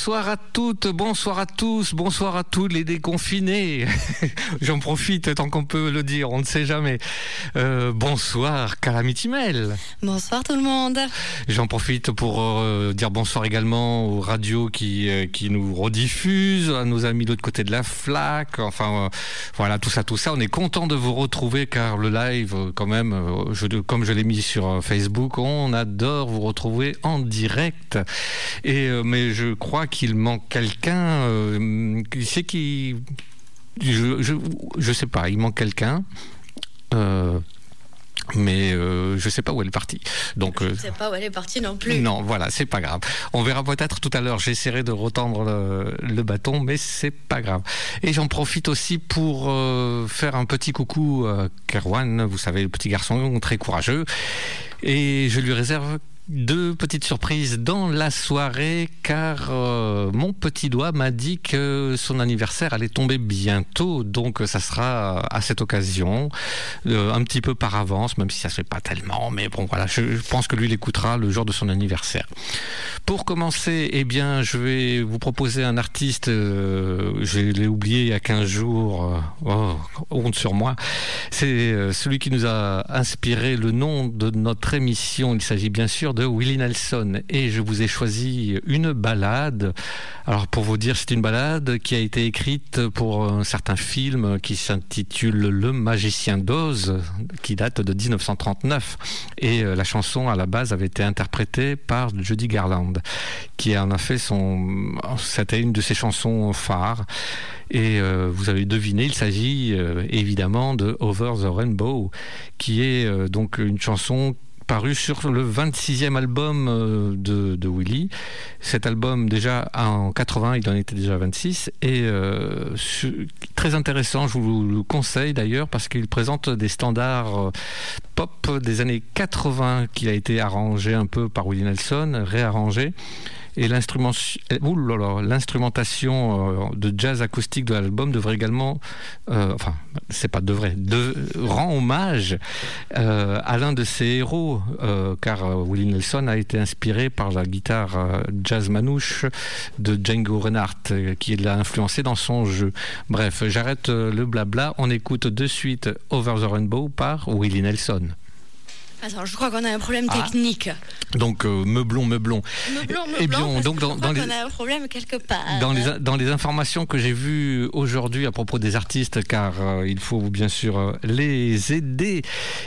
Bonsoir à toutes, bonsoir à tous, bonsoir à tous les déconfinés. J'en profite tant qu'on peut le dire, on ne sait jamais. Euh, bonsoir Calamity Mel. Bonsoir tout le monde. J'en profite pour euh, dire bonsoir également aux radios qui, euh, qui nous rediffusent, à nos amis de l'autre côté de la flaque. Enfin voilà, tout ça, tout ça. On est content de vous retrouver car le live, quand même, je, comme je l'ai mis sur Facebook, on adore vous retrouver en direct. Et, mais je crois qu'il manque quelqu'un. Euh, c'est qui. Je, je, sais pas, il manque quelqu'un. Euh, mais euh, je sais pas où elle est partie. Donc, je sais pas où elle est partie non plus. Non, voilà, c'est pas grave. On verra peut-être tout à l'heure. J'essaierai de retendre le, bâton, mais c'est pas grave. Et j'en profite aussi pour faire un petit coucou à Kerwan, vous savez, le petit garçon très courageux. Et je lui réserve deux petites surprises dans la soirée car euh, mon petit doigt m'a dit que son anniversaire allait tomber bientôt. Donc ça sera à cette occasion. Euh, un petit peu par avance même si ça se fait pas tellement mais bon voilà. Je, pense que lui l'écoutera le jour de son anniversaire. Pour commencer eh bien je vais vous proposer un artiste euh, je l'ai oublié il y a 15 jours oh, honte sur moi. C'est celui qui nous a inspiré le nom de notre émission. Il s'agit bien sûr de Willie Nelson et je vous ai choisi une balade. Alors pour vous dire, c'est une balade qui a été écrite pour un certain film qui s'intitule Le Magicien d'Oz, qui date de 1939. Et euh, la chanson à la base avait été interprétée par Judy Garland, qui en a fait son, c'était une de ses chansons phares. Et euh, vous avez deviné, il s'agit euh, évidemment de Over the Rainbow, qui est donc une chanson paru sur le 26e album euh, de, de Willy. Cet album, déjà en 80, il en était déjà 26. Et euh, très intéressant, je vous le conseille d'ailleurs, parce qu'il présente des standards euh, pop des années 80 qui a été arrangé un peu par Willie Nelson, réarrangé et l'instrumentation euh, de jazz acoustique de l'album devrait également, euh, enfin, c'est pas devrait, de, rend hommage à l'un de ses héros, car Willie Nelson a été inspiré par la guitare jazz manouche de Django Reinhardt, qui l'a influencé dans son jeu. Bref, j'arrête le blabla, on écoute de suite Over the Rainbow par Willie Nelson. Attends, je crois qu'on a un problème ah. technique. Donc, euh, meublon, meublon. Meublon, meublon. Eh bien, donc, dans, dans les, on a un problème quelque part. Dans les, dans les informations que j'ai vues aujourd'hui à propos des artistes, car euh, il faut bien sûr euh, les aider,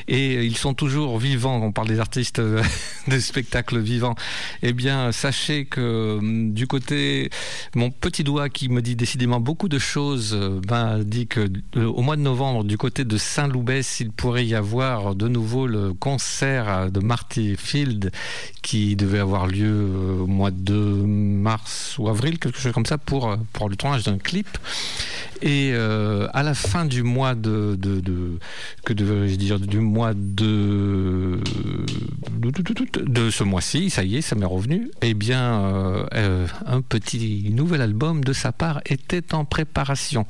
et ils sont toujours vivants, on parle des artistes de spectacles vivants, eh bien, sachez que du côté, mon petit doigt qui me dit décidément beaucoup de choses, m'a dit que au mois de novembre, du côté de Saint-Loubès, il pourrait y avoir de nouveau le concert de Marty Field qui devait avoir lieu euh, au mois de mars ou avril, quelque chose comme ça, pour, euh, pour le tournage d'un clip. Et euh, à la fin du mois de, de, de que devais-je dire, du mois de de, ce mois-ci, ça y est, ça m'est revenu. Eh bien, un petit nouvel album de sa part était en préparation.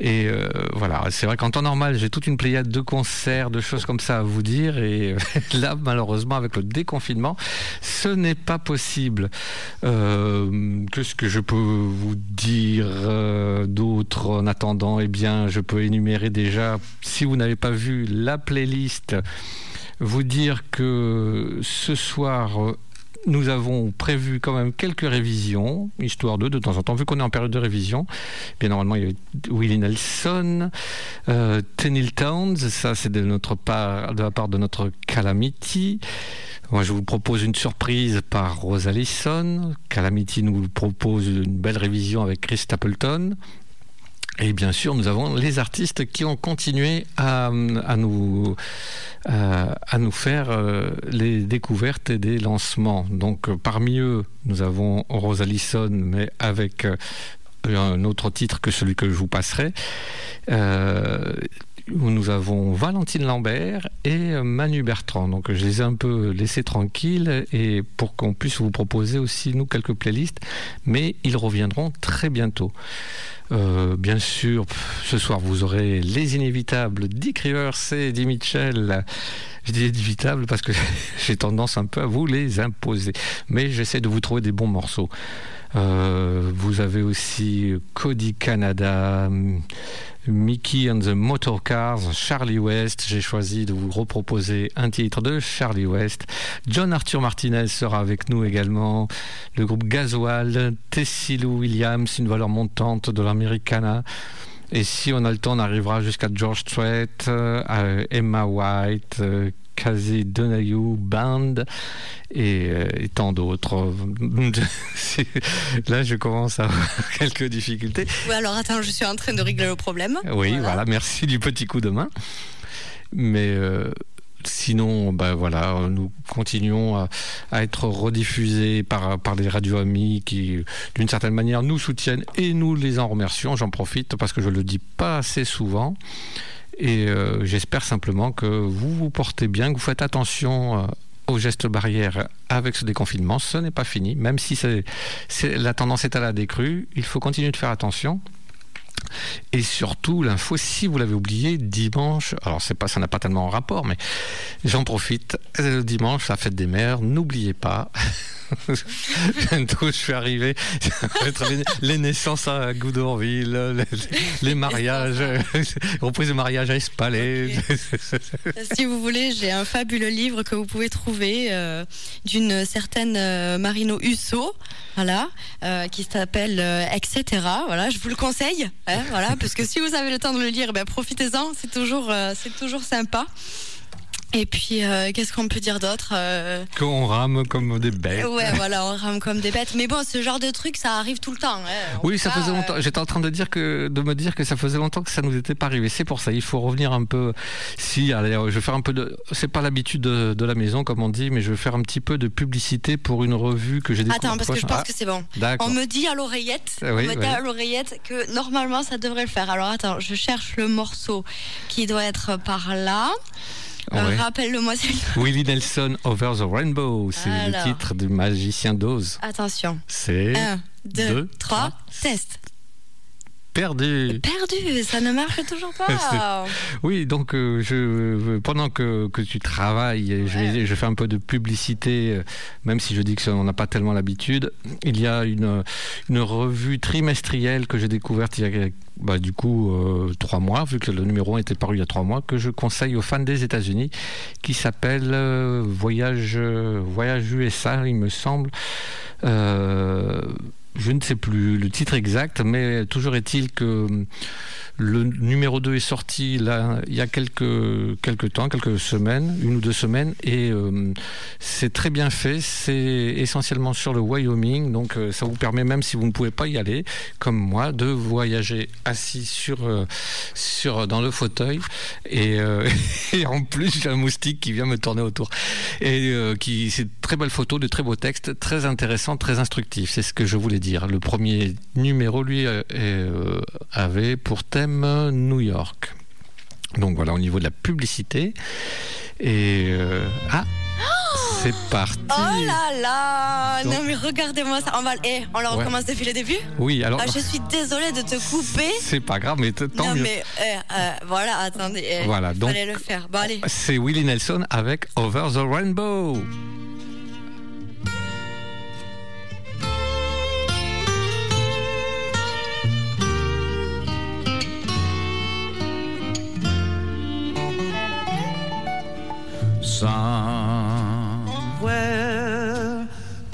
Et voilà, c'est vrai qu'en temps normal, j'ai toute une pléiade de concerts, de choses comme ça à vous dire. Et là, malheureusement, avec le déconfinement, ce n'est pas possible. Euh, Qu'est-ce que je peux vous dire euh, d'autre en attendant? Eh bien, je peux énumérer déjà, si vous n'avez pas vu la playlist, vous dire que ce soir, nous avons prévu quand même quelques révisions, histoire de, de temps en temps, vu qu'on est en période de révision. Bien normalement, il y avait Willie Nelson, euh, Tenil Towns, ça c'est de notre part, de la part de notre Calamity. Moi, je vous propose une surprise par Rose Allison. Calamity nous propose une belle révision avec Chris Stapleton. Et bien sûr, nous avons les artistes qui ont continué à, nous, à, nous faire euh, les découvertes et des lancements. Donc, parmi eux, nous avons Rose Allison, mais avec euh, un autre titre que celui que je vous passerai. Euh, nous avons Valentine Lambert et Manu Bertrand. Donc je les ai un peu laissés tranquilles et pour qu'on puisse vous proposer aussi nous quelques playlists, mais ils reviendront très bientôt. Euh, bien sûr, ce soir vous aurez les inévitables Dick Rivers et Eddie Mitchell. Je dis inévitables parce que j'ai tendance un peu à vous les imposer, mais j'essaie de vous trouver des bons morceaux. Euh, vous avez aussi Cody Canada, Mickey and the Motorcars, Charlie West. J'ai choisi de vous reproposer un titre de Charlie West. John Arthur Martinez sera avec nous également. Le groupe Gasoil, Tessie Lou Williams, une valeur montante de l'Americana. Et si on a le temps, on arrivera jusqu'à George Strait, euh, Emma White, euh, Kazi Donayou Band euh, et, tant d'autres. Là, je commence à avoir quelques difficultés. Oui, alors attends, je suis en train de régler le problème. Oui, voilà, merci du petit coup de main. Mais euh, sinon, ben voilà, nous continuons à, être rediffusés par, par les radios amis qui, d'une certaine manière, nous soutiennent et nous les en remercions. J'en profite parce que je ne le dis pas assez souvent. Et euh, j'espère simplement que vous vous portez bien, que vous faites attention euh, aux gestes barrières avec ce déconfinement. Ce n'est pas fini, même si la tendance est à la décrue. Il faut continuer de faire attention. Et surtout, l'info, si vous l'avez oublié, dimanche, alors c'est pas, ça n'a pas tellement en rapport, mais j'en profite, euh, dimanche, la fête des mères, n'oubliez pas, Bientôt, je suis arrivé. les, naissances à Goudorville, les, mariages, reprise de mariage à Espalais. si vous voulez, j'ai un fabuleux livre que vous pouvez trouver euh, d'une certaine euh, Marino Husso, voilà, euh, qui s'appelle Etc. Voilà, je vous le conseille, hein, voilà, parce que si vous avez le temps de le lire, ben, profitez-en, c'est toujours, c'est toujours sympa. Et puis, euh, qu'est-ce qu'on peut dire d'autre euh Qu'on rame comme des bêtes. Ouais, voilà, on rame comme des bêtes. Mais bon, ce genre de truc, ça arrive tout le temps. Hein. Oui, ça faisait longtemps. Euh, J'étais en train de dire que, de me dire que ça faisait longtemps que ça nous était pas arrivé. C'est pour ça, il faut revenir un peu. Si, allez, je vais faire un peu de. C'est pas l'habitude de, la maison, comme on dit, mais je vais faire un petit peu de publicité pour une revue que j'ai découverte. Attends, parce que je pense que c'est bon. On me dit à l'oreillette. on me dit à l'oreillette que normalement ça devrait le faire. Alors attends, je cherche le morceau qui doit être par là. Euh, rappelle-le-moi. Willie Nelson Over the Rainbow, c'est le titre du magicien d'Oz. Attention. C'est 1, 2, 3, test. Perdu. Perdu, ça ne marche toujours pas. oui, donc euh, je, pendant que, que tu travailles, je, je, fais un peu de publicité, euh, même si je dis que on n'a pas tellement l'habitude. Il y a une, une revue trimestrielle que j'ai découverte il y a bah, du coup euh, trois mois, vu que le numéro était paru il y a trois mois, que je conseille aux fans des États-Unis, qui s'appelle Voyage, Voyage USA, il me semble je ne sais plus le titre exact, mais toujours est-il que le numéro 2 est sorti là, il y a quelques, quelques temps, quelques semaines, une ou deux semaines, et euh, c'est très bien fait. C'est essentiellement sur le Wyoming, donc euh, ça vous permet, même si vous ne pouvez pas y aller, comme moi, de voyager assis sur, euh, sur, dans le fauteuil. Et, et en plus, j'ai un moustique qui vient me tourner autour. Et qui, c'est de très belles photos, de très beaux textes, très intéressants, très instructifs. C'est ce que je voulais dire. Le premier numéro, lui, avait pour thème New York. Donc voilà au niveau de la publicité. Et euh, ah c'est parti. Oh là là Non mais regardez-moi ça. On va eh, on le recommence depuis le début Oui, alors. Ah, je suis désolée de te couper. C'est pas grave, mais tant non, mais eh, euh, voilà, attendez. Eh, voilà, donc. le faire. Bon, allez. C'est Willie Nelson avec Over the Rainbow. Somewhere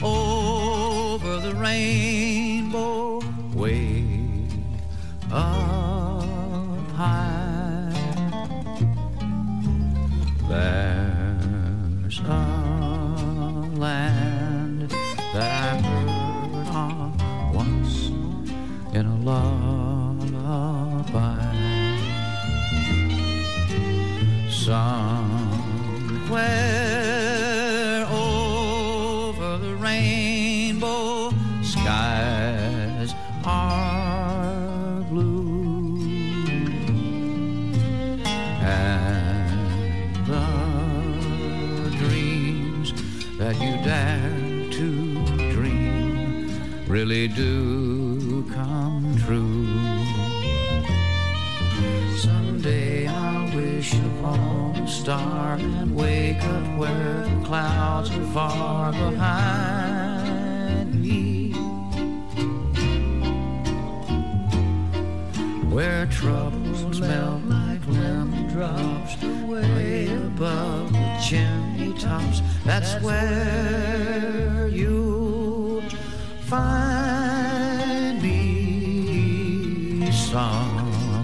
over the rainbow way up high. There's a land that I heard of once in a lullaby. Somewhere over the rainbow, skies are blue, and the dreams that you dare to dream really do come true. Someday I'll wish upon a star and wake up where the clouds are far behind me. Where troubles melt like lemon drops way above the chimney tops. That's where you find me somewhere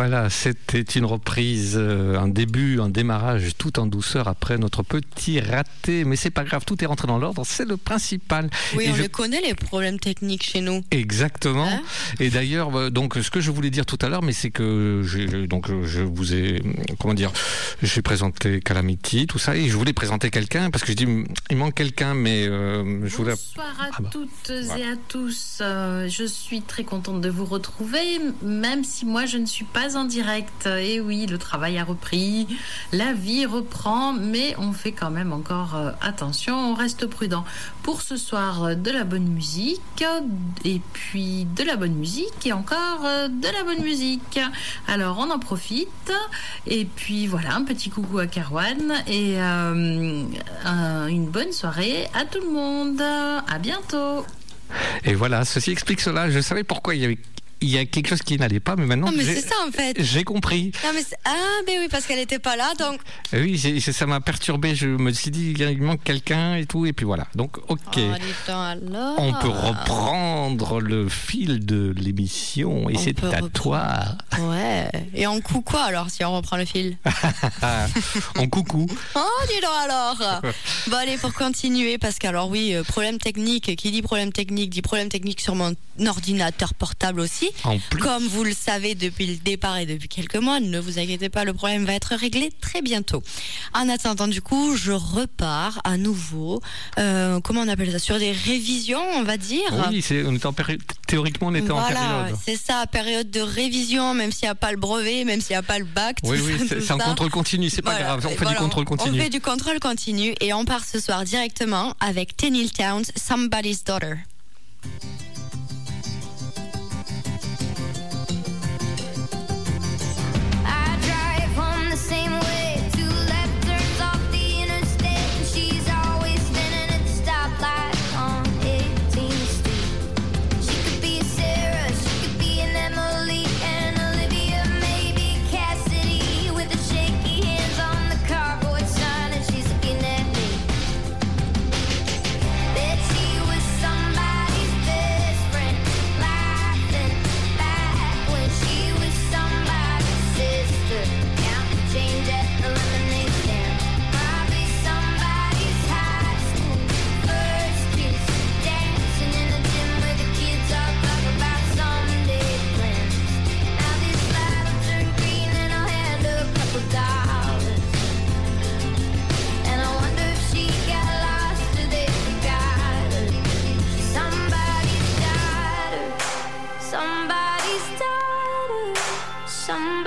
voilà, c'était une reprise, euh, un début, un démarrage tout en douceur après notre petit raté. Mais c'est pas grave, tout est rentré dans l'ordre, c'est le principal. Oui, Et on je- le connaît, les problèmes techniques chez nous. Exactement. Hein et d'ailleurs, euh, donc, ce que je voulais dire tout à l'heure, mais c'est que j'ai- donc je vous ai, comment dire, j'ai présenté Calamity, tout ça, et je voulais présenter quelqu'un parce que je dis, il manque quelqu'un, mais euh, je voulais. Bonsoir à Ah bah. toutes et à tous. Euh, je suis très contente de vous retrouver, même si moi je ne suis pas en direct. Et oui, le travail a repris, la vie reprend, mais on fait quand même encore euh, attention, on reste prudent. Pour ce soir, euh, de la bonne musique, et puis de la bonne musique, et encore euh, de la bonne musique. Alors on en profite, et puis voilà, un petit coucou à Carwan, et un- une bonne soirée à tout le monde. À bientôt. Et voilà, ceci explique cela. Je savais pourquoi il y avait, il y a quelque chose qui n'allait pas, mais maintenant Non, mais c'est ça en fait. j'ai compris. Non, mais ah, ben oui, parce qu'elle n'était pas là, donc. Oui, ça m'a perturbé. Je me suis dit, il manque quelqu'un et tout, et puis voilà. Donc, ok. Oh, alors. On peut reprendre le fil de l'émission et c'est à toi. Ouais. Et en coup quoi alors si on reprend le fil en coucou. Oh, dis donc alors Bon, allez, pour continuer, parce qu'alors oui, euh, problème technique, qui dit problème technique, dit problème technique sur mon ordinateur portable aussi. En. Comme vous le savez depuis le départ et depuis quelques mois, ne vous inquiétez pas, le problème va être réglé très bientôt. En attendant, du coup, je repars à nouveau, euh, comment on appelle ça, sur des révisions, on va dire. Oui, c'est, on était en péri- théoriquement, on était en Voilà, période. c'est ça, période de révision, même s'il n'y a pas le brevet, même s'il n'y a pas le bac. Oui, oui, ça, c'est, un contrôle continu, c'est pas Voilà, grave. On fait voilà, du contrôle continu. On fait du contrôle continu et on part ce soir directement avec Tenil Towns, Somebody's Daughter. Somebody's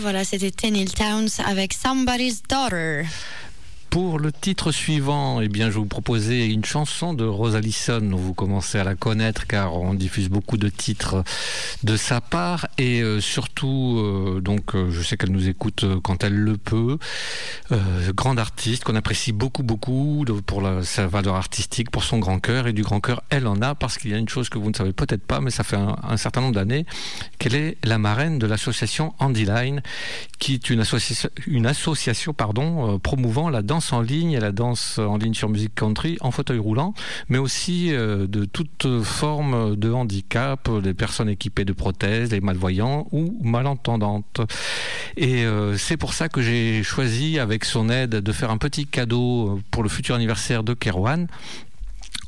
voilà, c'était Tenil Towns avec Somebody's Daughter. Pour le titre suivant, eh bien, je vais vous proposer une chanson de Rosalison. Vous commencez à la connaître car on diffuse beaucoup de titres de sa part et euh, surtout, euh, donc, euh, je sais qu'elle nous écoute euh, quand elle le peut. Grande artiste qu'on apprécie beaucoup, beaucoup pour sa valeur artistique, pour son grand cœur et du grand cœur, elle en a parce qu'il y a une chose que vous ne savez peut-être pas, mais ça fait un, certain nombre d'années qu'elle est la marraine de l'association Andy Line, qui est une association, une association pardon, promouvant la danse en ligne et la danse en ligne sur musique country en fauteuil roulant, mais aussi de toute forme de handicap, les personnes équipées de prothèses, les malvoyants ou malentendantes. Et euh, c'est pour ça que j'ai choisi, avec son aide, de faire un petit cadeau pour le futur anniversaire de Kerwan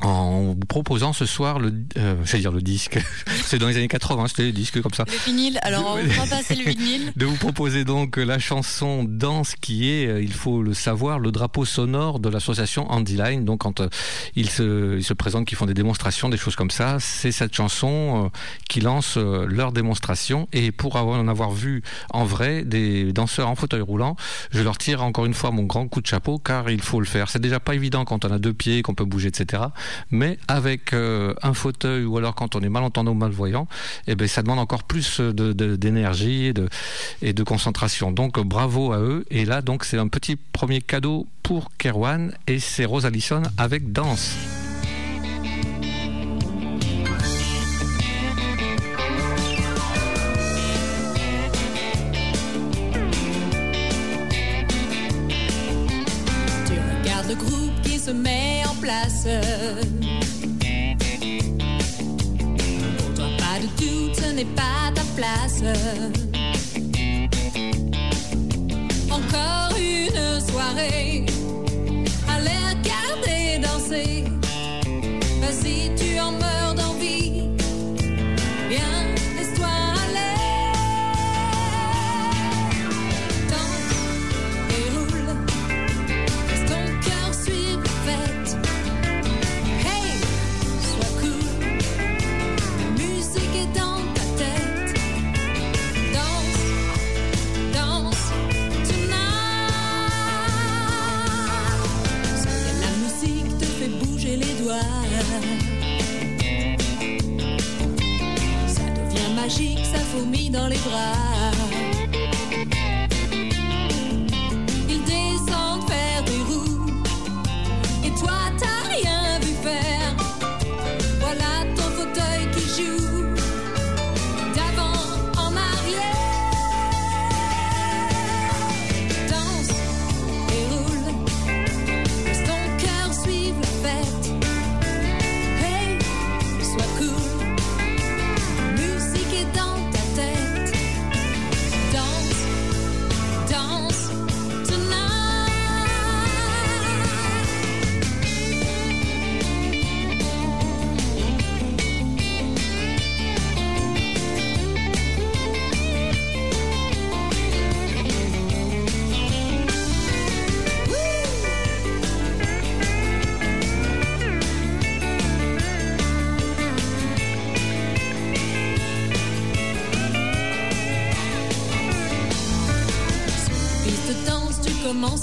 en vous proposant ce soir le, euh, dire le disque, c'est dans les années 80, c'était les disques comme ça. Le vinyle, alors on va passer le vinyle. De vous proposer donc la chanson Danse qui est, euh, il faut le savoir, le drapeau sonore de l'association Andy Line. Donc quand euh, ils, se, ils se présentent, qu'ils font des démonstrations, des choses comme ça, c'est cette chanson euh, qui lance leur démonstration. Et pour avoir, en avoir vu en vrai des danseurs en fauteuil roulant, je leur tire encore une fois mon grand coup de chapeau car il faut le faire. C'est déjà pas évident quand on a deux pieds, qu'on peut bouger, etc mais avec euh, un fauteuil ou alors quand on est malentendant ou malvoyant, eh ben, ça demande encore plus de- d'énergie et de, concentration. Donc bravo à eux. Et là, donc c'est un petit premier cadeau pour Kerwan et c'est Rose Allison avec Danse. Place. Pour toi, pas de doute, ce n'est pas ta place. Encore une soirée à les regarder danser. Vas-y, tu en magique, ça fourmille dans les bras.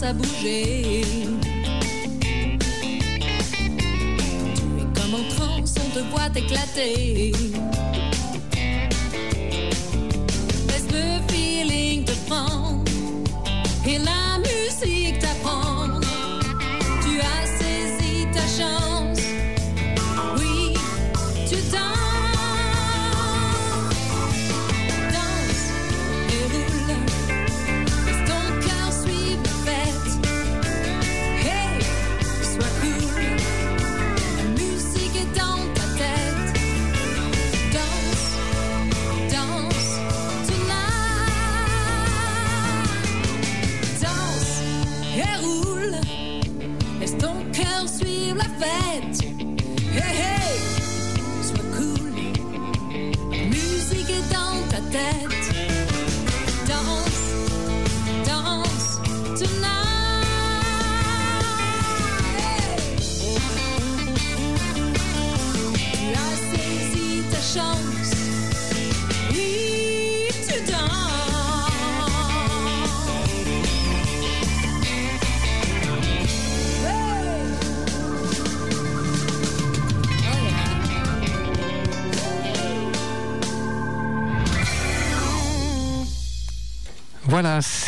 À bouger. Tu es comme en transe, on te voit t'éclater.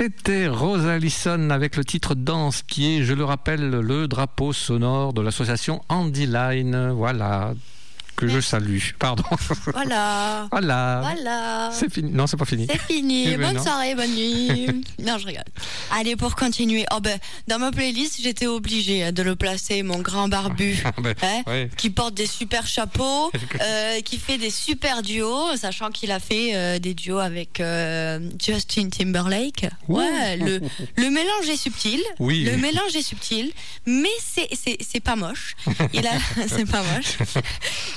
C'était Rose Allison avec le titre Danse qui est, je le rappelle, le drapeau sonore de l'association Andy Line. Voilà, que je salue. Pardon. Voilà. Voilà. Voilà. C'est fini. Non, c'est pas fini. C'est fini. Eh ben bonne non. soirée, bonne nuit. non, je rigole. Allez, pour continuer. Oh ben, dans ma playlist, j'étais obligée hein, de le placer, mon grand barbu. Ah ben, Hein, ouais. qui porte des super chapeaux, euh, qui fait des super duos, sachant qu'il a fait euh, des duos avec euh, Justin Timberlake. Ouais, le, le mélange est subtil. Oui. Le mélange est subtil, mais c'est pas moche. Il a c'est pas moche.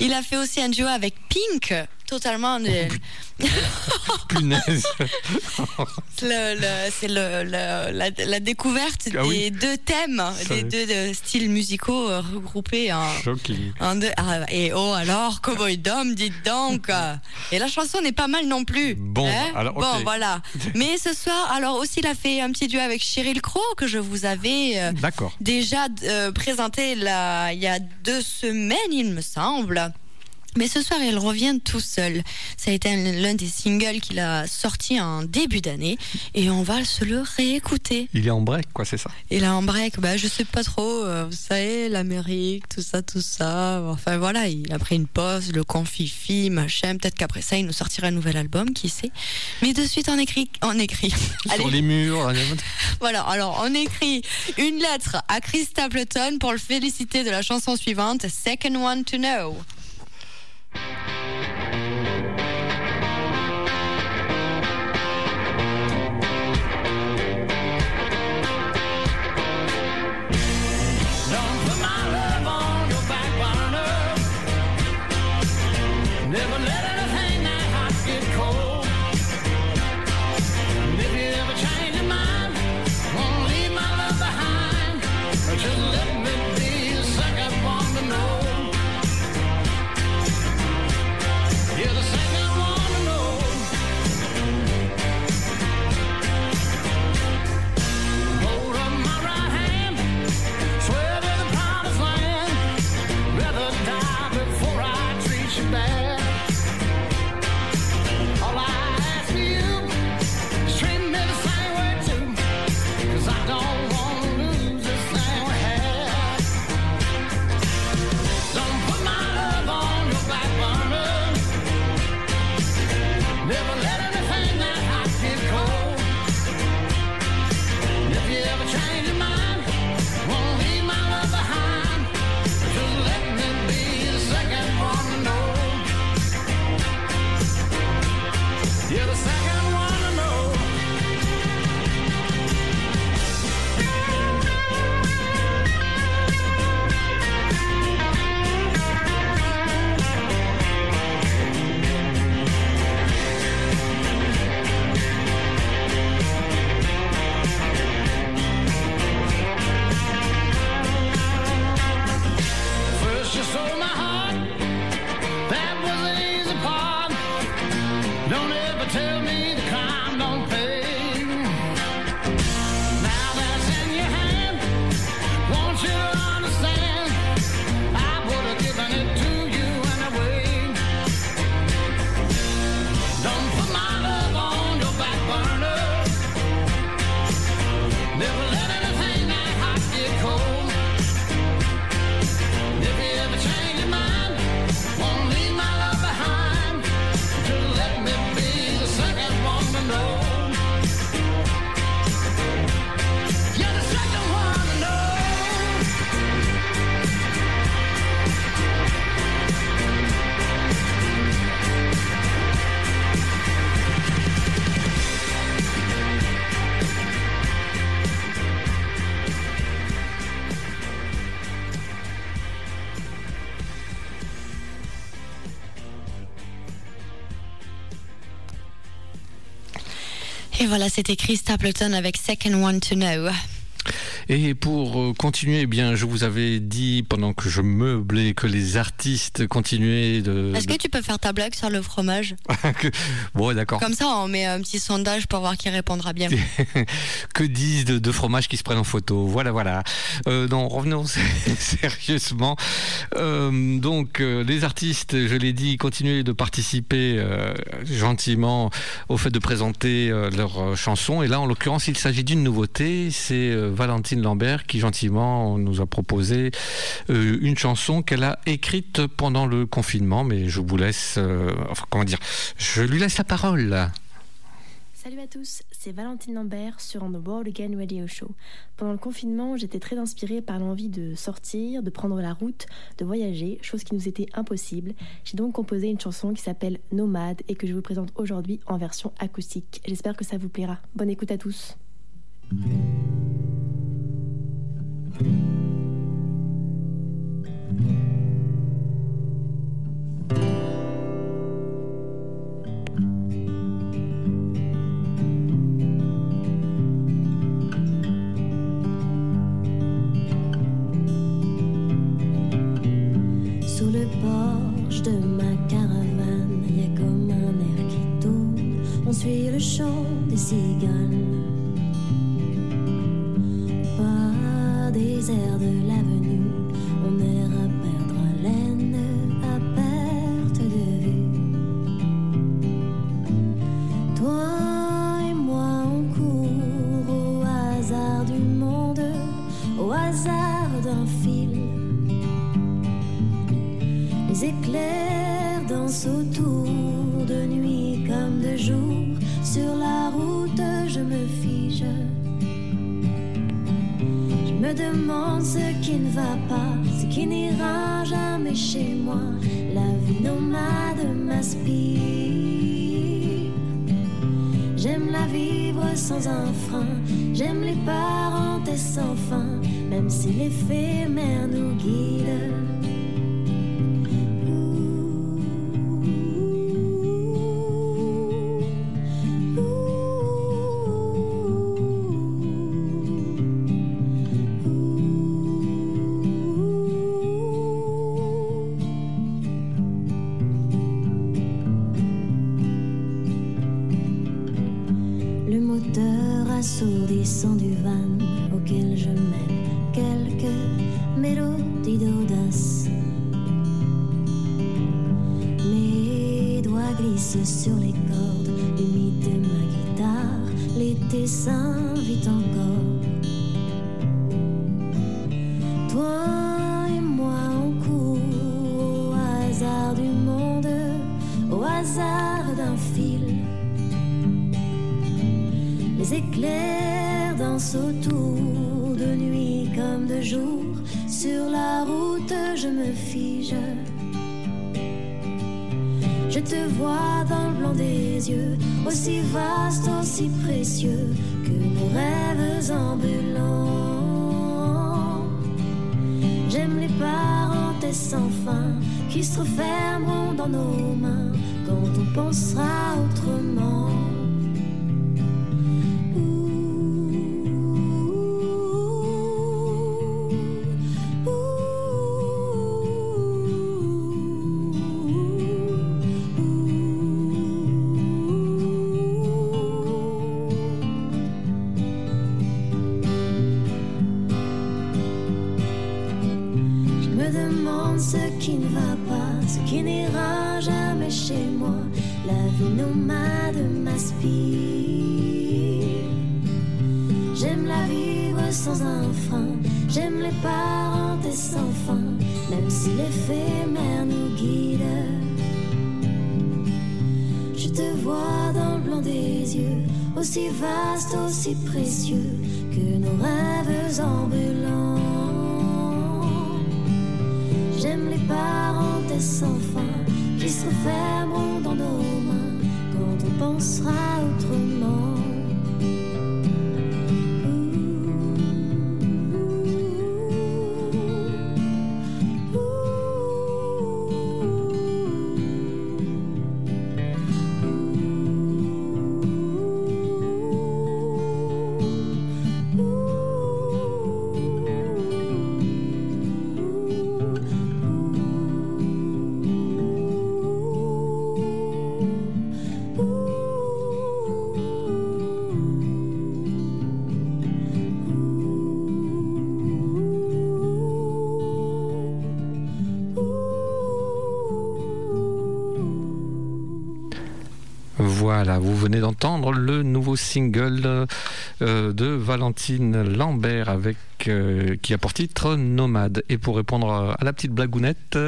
Il a fait aussi un duo avec Pink, totalement. de- Punaise. c'est la, la découverte Ah des oui. deux thèmes, Ça des deux euh, styles musicaux euh, regroupés en, deux. Ah, et oh alors, Cowboy Dom, dites donc. Et la chanson n'est pas mal non plus. Bon, alors, ok. Bon, voilà. Mais ce soir, alors aussi, il a fait un petit duo avec Cheryl Crow que je vous avais. euh, déjà euh, présenté là, il y a deux semaines, il me semble. Mais ce soir, il revient tout seul. Ça a été un- l'un des singles qu'il a sorti en début d'année et on va se le réécouter. Il est en break, quoi, c'est ça? Et là, en break, bah, je sais pas trop, euh, vous savez, l'Amérique, tout ça, tout ça. Enfin voilà, il a pris une pause, le confifi, machin. Peut-être qu'après ça, il nous sortira un nouvel album, qui sait. Mais de suite, on écrit. On écrit. Sur les murs. Voilà, alors on écrit une lettre à Chris Stapleton pour le féliciter de la chanson suivante, Second One to Know. Et voilà, c'était Chris Stapleton avec Second One to Know. Et pour euh, continuer, eh bien, je vous avais dit pendant que je meublais que les artistes continuaient de. Est-ce de- que tu peux faire ta blague sur le fromage? Que- Bon, d'accord. Comme ça, on met un petit sondage pour voir qui répondra bien. que disent de, de fromages qui se prennent en photo? Voilà, voilà. Euh, non, revenons sérieusement. Euh, donc, euh, les artistes, je l'ai dit, continuaient de participer euh, gentiment au fait de présenter leurs chansons. Et là, en l'occurrence, il s'agit d'une nouveauté. C'est Valentine Lambert qui gentiment nous a proposé euh, une chanson qu'elle a écrite pendant le confinement. Mais je vous laisse, euh, enfin comment dire, je lui laisse la parole. Salut à tous, c'est Valentine Lambert sur On the World Again Radio Show. Pendant le confinement, j'étais très inspirée par l'envie de sortir, de prendre la route, de voyager, chose qui nous était impossible. J'ai donc composé une chanson qui s'appelle Nomade et que je vous présente aujourd'hui en version acoustique. J'espère que ça vous plaira. Bonne écoute à tous. Sous le porche de ma caravane, il y a comme un air qui tourne. On suit le chant des cigales. Pas des airs de l'avenue, on erre à perdre haleine, à perte de vue. Toi et moi, on court au hasard du monde, au hasard d'un fil. Les éclairs dansent autour de nuit comme de jour. Sur la route, je me fige. Je me demande ce qui ne va pas, ce qui n'ira jamais chez moi. La vie nomade m'aspire. J'aime la vivre sans un frein. J'aime les parenthèses sans fin, même si l'éphémère nous guide. Assourdissant du van auquel je mets quelques mélodies d'audace. Mes doigts glissent sur les cordes Je te vois dans le blanc des yeux, aussi vaste, aussi précieux que nos rêves ambulants. J'aime les parenthèses sans fin qui se refermeront dans nos mains quand on pensera autrement. Vaste, Vous venez d'entendre le nouveau single euh, de Valentine Lambert avec euh, qui a pour titre Nomade. Et pour répondre à la petite blagounette,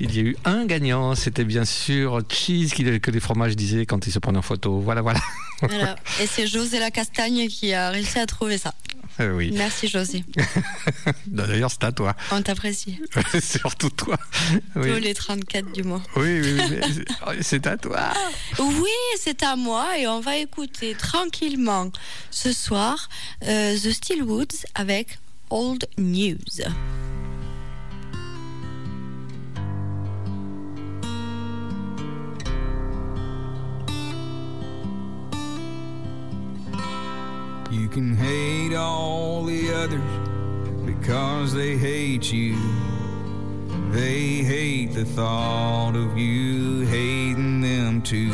il y a eu un gagnant. C'était bien sûr Cheese que les fromages disaient quand ils se prenaient en photo. Voilà, voilà. Voilà. Et c'est José la Castagne qui a réussi à trouver ça. Euh, oui. Merci José. D'ailleurs, c'est à toi. On t'apprécie. Surtout toi. Tous Oui, les 34 du mois. oui, oui, oui, mais c'est- à toi. Oui, c'est à moi et on va écouter tranquillement ce soir euh, The Steelwoods avec Old News. You can hate all the others because they hate you. They hate the thought of you hating them too.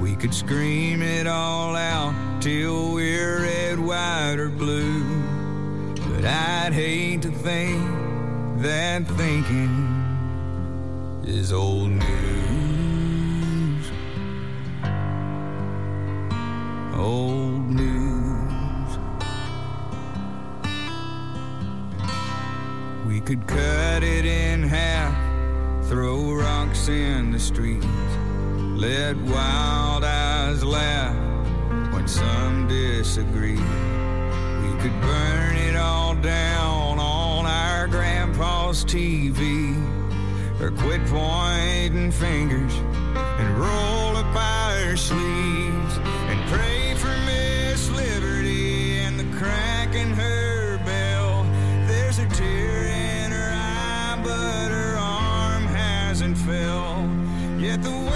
We could scream it all out till we're red, white, or blue. But I'd hate to think that thinking is old news. Old news. We could cut it in half, throw rocks in the streets, let wild eyes laugh when some disagree. We could burn it all down on our grandpa's TV, or quit pointing fingers and roll up our sleeves and pray for Miss Liberty and the crack Yet the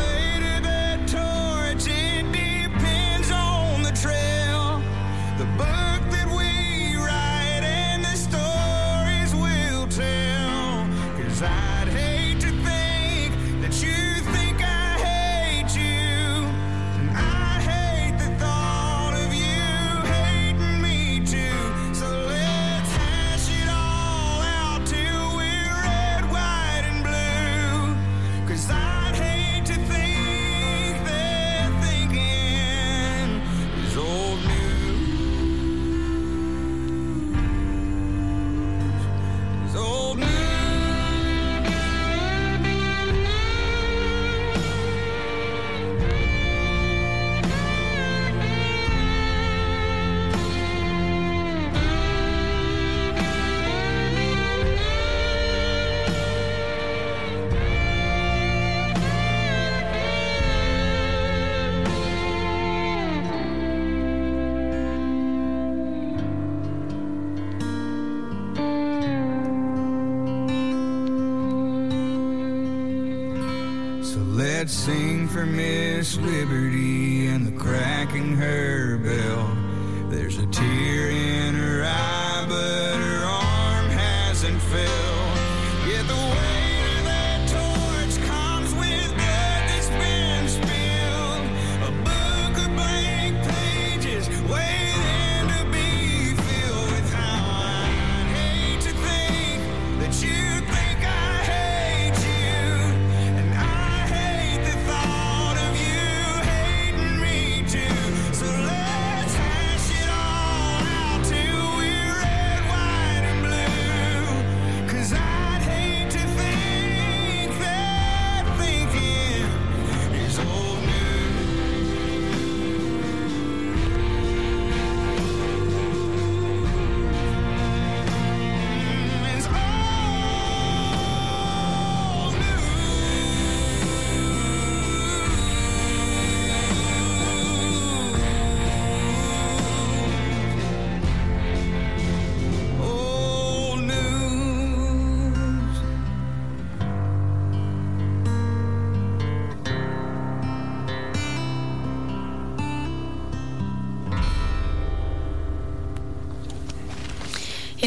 Sing for Miss Liberty and the cracking her bell.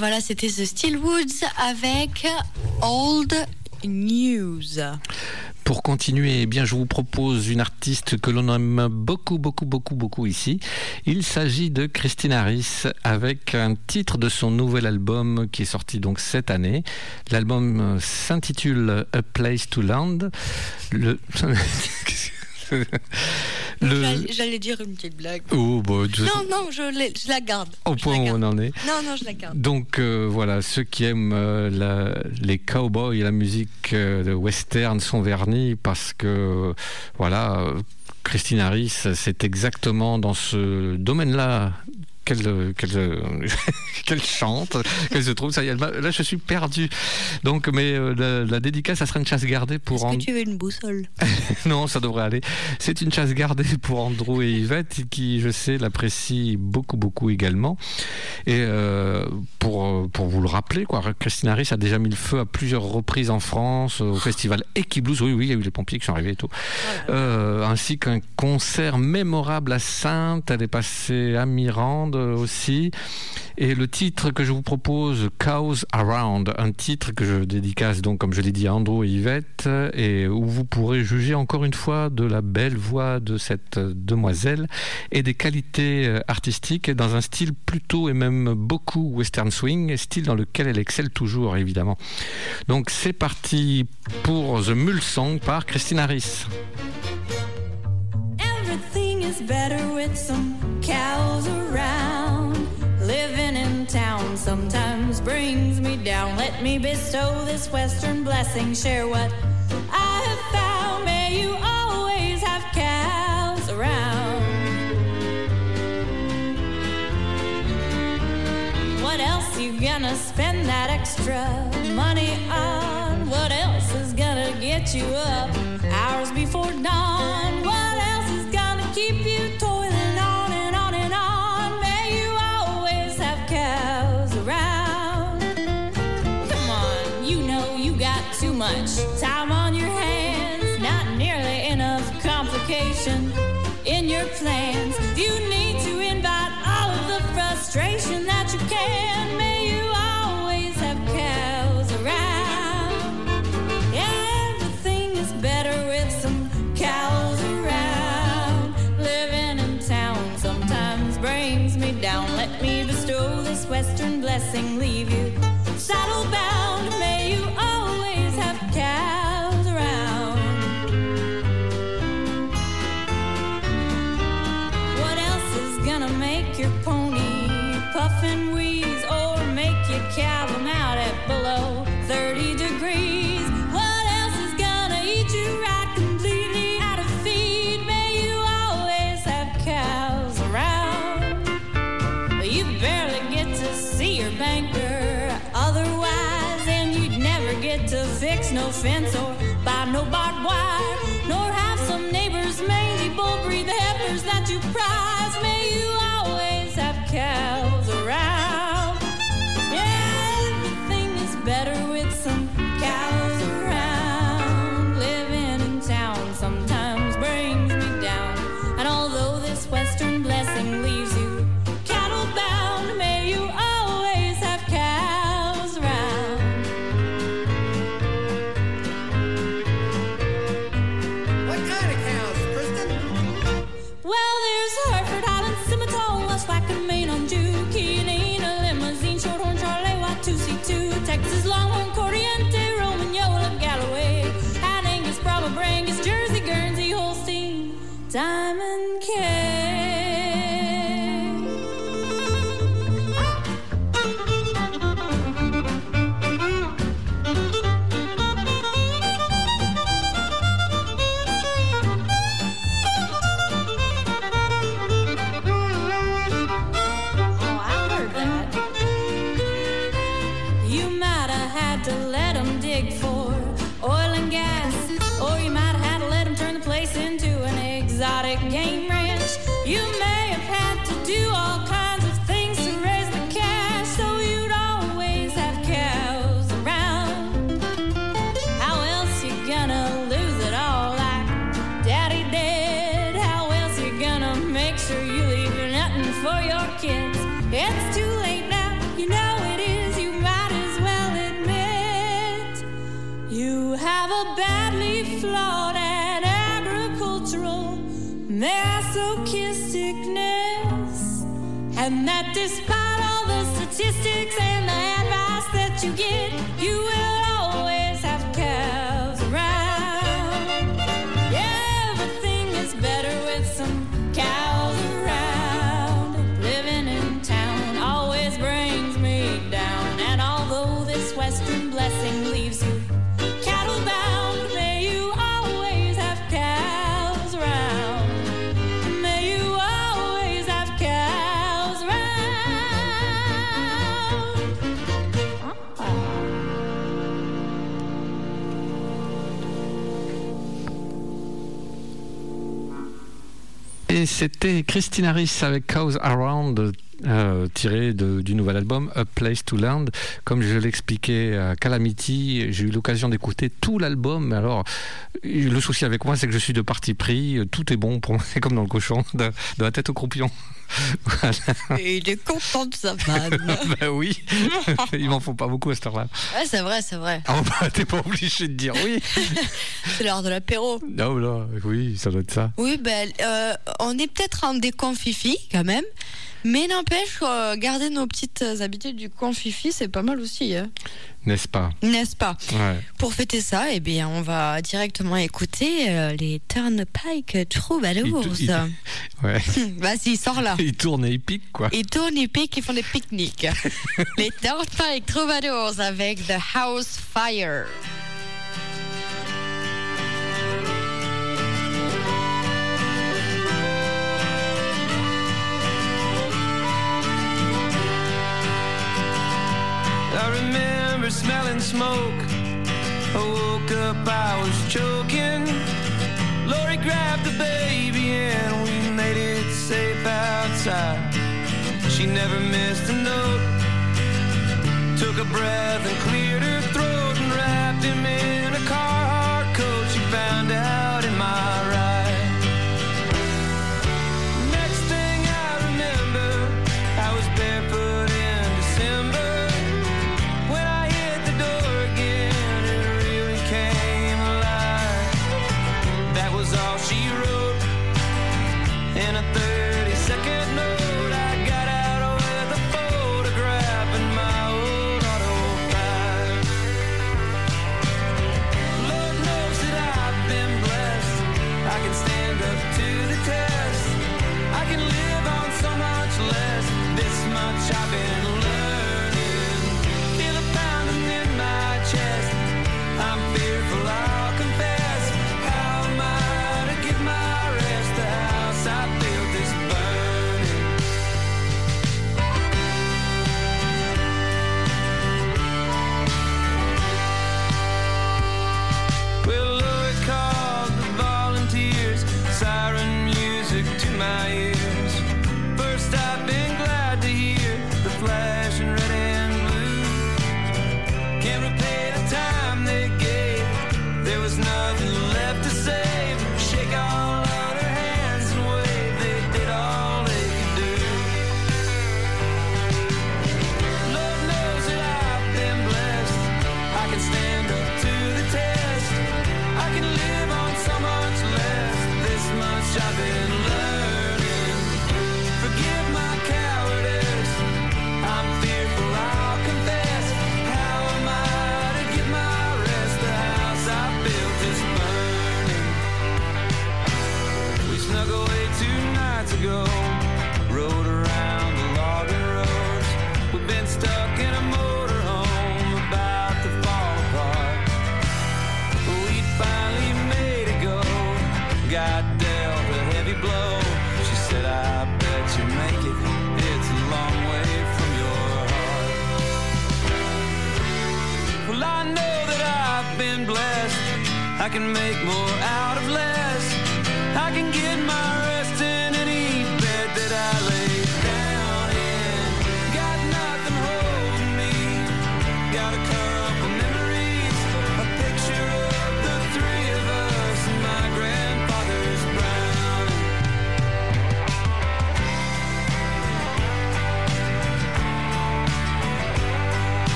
Voilà, c'était The Steelwoods avec Old News. Pour continuer, eh bien, je vous propose une artiste que l'on aime beaucoup, beaucoup, beaucoup, beaucoup ici. Il s'agit de Christine Harris avec un titre de son nouvel album qui est sorti donc cette année. L'album euh, s'intitule A Place to Land. Le... Le... J'allais- dire une petite blague. Oh, bah, de- Non, non, je, je la garde. au Je point où on en est. Non, non, je la garde. Donc euh, voilà, ceux qui aiment euh, la- les cowboys et la musique euh, de western sont vernis parce que voilà, Christine Harris, c'est exactement dans ce domaine-là qu'elle qu'elle qu'elle chante, qu'elle se trouve. Ça y est, là, je suis perdu. Donc, mais euh, la, la dédicace, ça sera une chasse gardée pour Est-ce que tu veux une boussole? Non, ça devrait aller. C'est une chasse gardée pour Andrew et Yvette qui, je sais, l'apprécient beaucoup, beaucoup également. Et euh, pour, euh, pour vous le rappeler, quoi, Christine Harris a déjà mis le feu à plusieurs reprises en France, au festival Equiblues. Oui, oui, il y a eu les pompiers qui sont arrivés et tout. Euh, ainsi qu'un concert mémorable à Sainte. Elle est passée à Mirande aussi. Et le titre que je vous propose, Cows Around, un titre que je dédicace donc, comme je l'ai dit, à Andrew et Yvette, et où vous pourrez juger encore une fois de la belle voix de cette demoiselle et des qualités euh, artistiques dans un style plutôt et même beaucoup western swing, style dans lequel elle excelle toujours évidemment. Donc c'est parti pour The Mule Song par Christine Harris. Sometimes brings me down. Let me bestow this western blessing. Share what I have found. May you always have cows around. What else you gonna spend that extra money on? What else is gonna get you up hours before dawn? Blessing, leave you. Saddle fence or buy no barbed wire, nor have some neighbors mangy bull breed heifers that you prize. Game ranch. You you get, you c'était Christine Harris avec Cows Around, euh, tiré de- du nouvel album A Place to Land. Comme je l'expliquais à Calamity, j'ai eu l'occasion d'écouter tout l'album. Alors, le souci avec moi, c'est que je suis de parti pris. Tout est bon pour moi, c'est comme dans le cochon, de, de la tête au croupion. Voilà. Et il est content de sa vanne. bah oui, il m'en faut pas beaucoup à cette heure-là. ouais, c'est vrai, c'est vrai. Ah bah, t'es pas obligé de dire oui. C'est l'heure de l'apéro. Non, là, oui, ça doit être ça. Oui, ben, euh, on est peut-être en déconfifi quand même. Mais n'empêche, euh, garder nos petites habitudes du confifi, c'est pas mal aussi, hein. N'est-ce pas? N'est-ce pas? Ouais. Pour fêter ça, eh bien, on va directement écouter euh, les Turnpike Troubadours. Il- il- Ouais. Vas-y, sors là. Il tourne et il pique, quoi. Ils tournent, ils piquent, ils font des pique-niques. les Turnpike Troubadours avec The House Fire. Smoke. I woke up, I was choking. Lori grabbed the baby and we made it safe outside. She never missed a note. Took a breath and cleared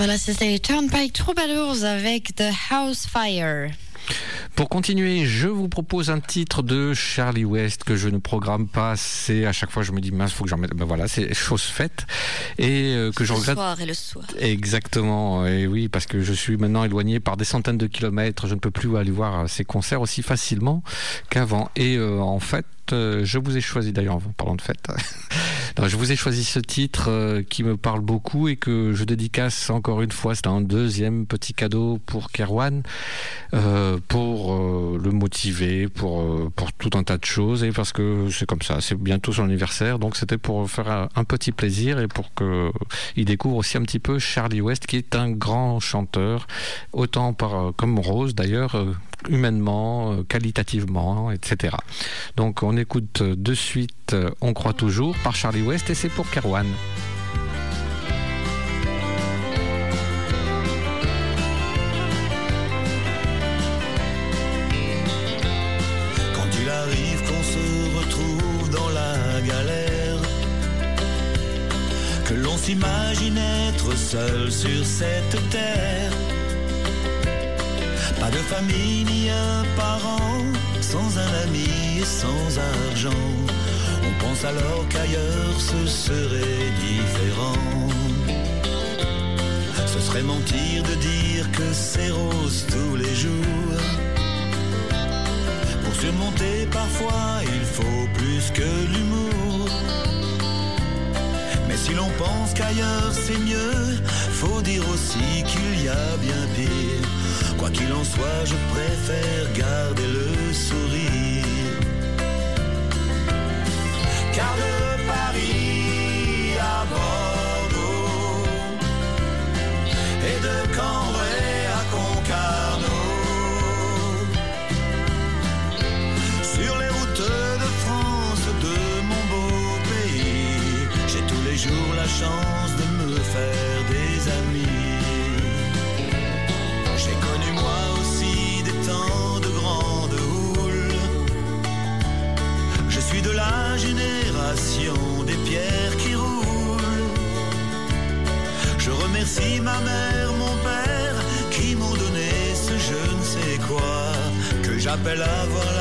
voilà, c'était les Turnpike Troubadours avec The House Fire. Pour continuer, je vous propose un titre de Charlie West que je ne programme pas. C'est à chaque fois je me dis mince, faut que j'en mette. Ben voilà, c'est chose faite et euh, que je Le regrette. soir et le soir. Exactement, et oui, parce que je suis maintenant éloigné par des centaines de kilomètres. Je ne peux plus aller voir ces concerts aussi facilement qu'avant. Et euh, en fait, euh, je vous ai choisi d'ailleurs, en parlant de fête, je vous ai choisi ce titre euh, qui me parle beaucoup et que je dédicace encore une fois. C'est un deuxième petit cadeau pour Kerwan, euh, pour euh, le motiver, pour, euh, pour tout un tas de choses et parce que c'est comme ça, c'est bientôt son anniversaire, donc c'était pour faire un, un petit plaisir et pour que il découvre aussi un petit peu Charlie West, qui est un grand chanteur, autant par comme Rose d'ailleurs, humainement, euh, qualitativement, etc. Donc on écoute euh, de suite euh, On croit toujours par Charlie West et c'est pour Kerwan. Quand il arrive qu'on se retrouve dans la galère, que l'on s'imagine être seul sur cette terre. Pas de famille ni un parent, sans un ami et sans argent. On pense alors qu'ailleurs ce serait différent. Ce serait mentir de dire que c'est rose tous les jours. Pour surmonter parfois il faut plus que l'humour. Mais si l'on pense qu'ailleurs c'est mieux, faut dire aussi qu'il y a bien pire. Quoi qu'il en soit, je préfère garder le sourire. Car de Paris à Bordeaux et de Cambrai à Concarneau. Sur les routes de France, de mon beau pays, j'ai tous les jours la chance que j'appelle avoir la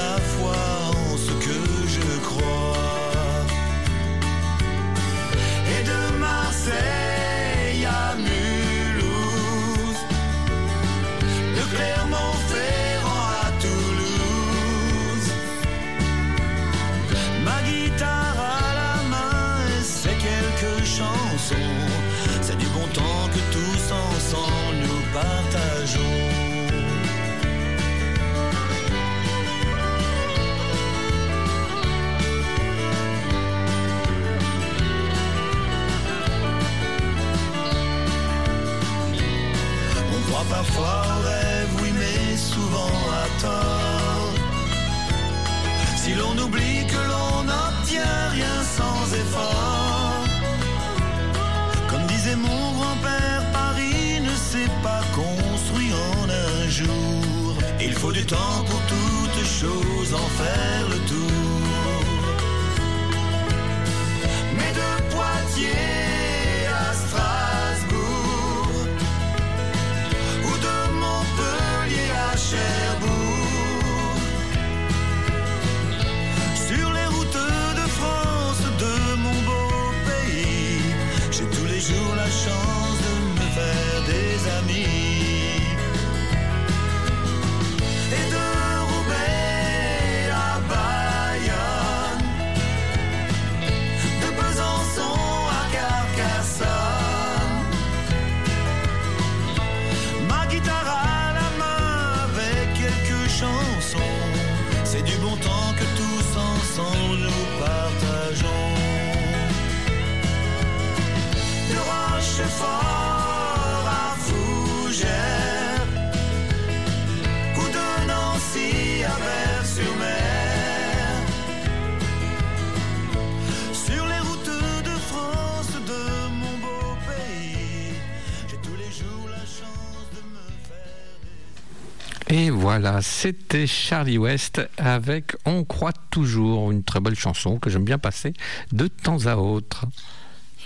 voilà, c'était Charlie West avec On croit toujours, une très belle chanson que j'aime bien passer de temps à autre.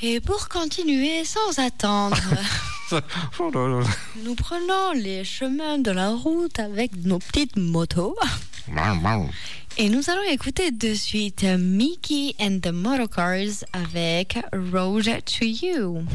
Et pour continuer sans attendre, Oh nous prenons les chemins de la route avec nos petites motos. Et nous allons écouter de suite Mickey and the Motorcars avec Road to You.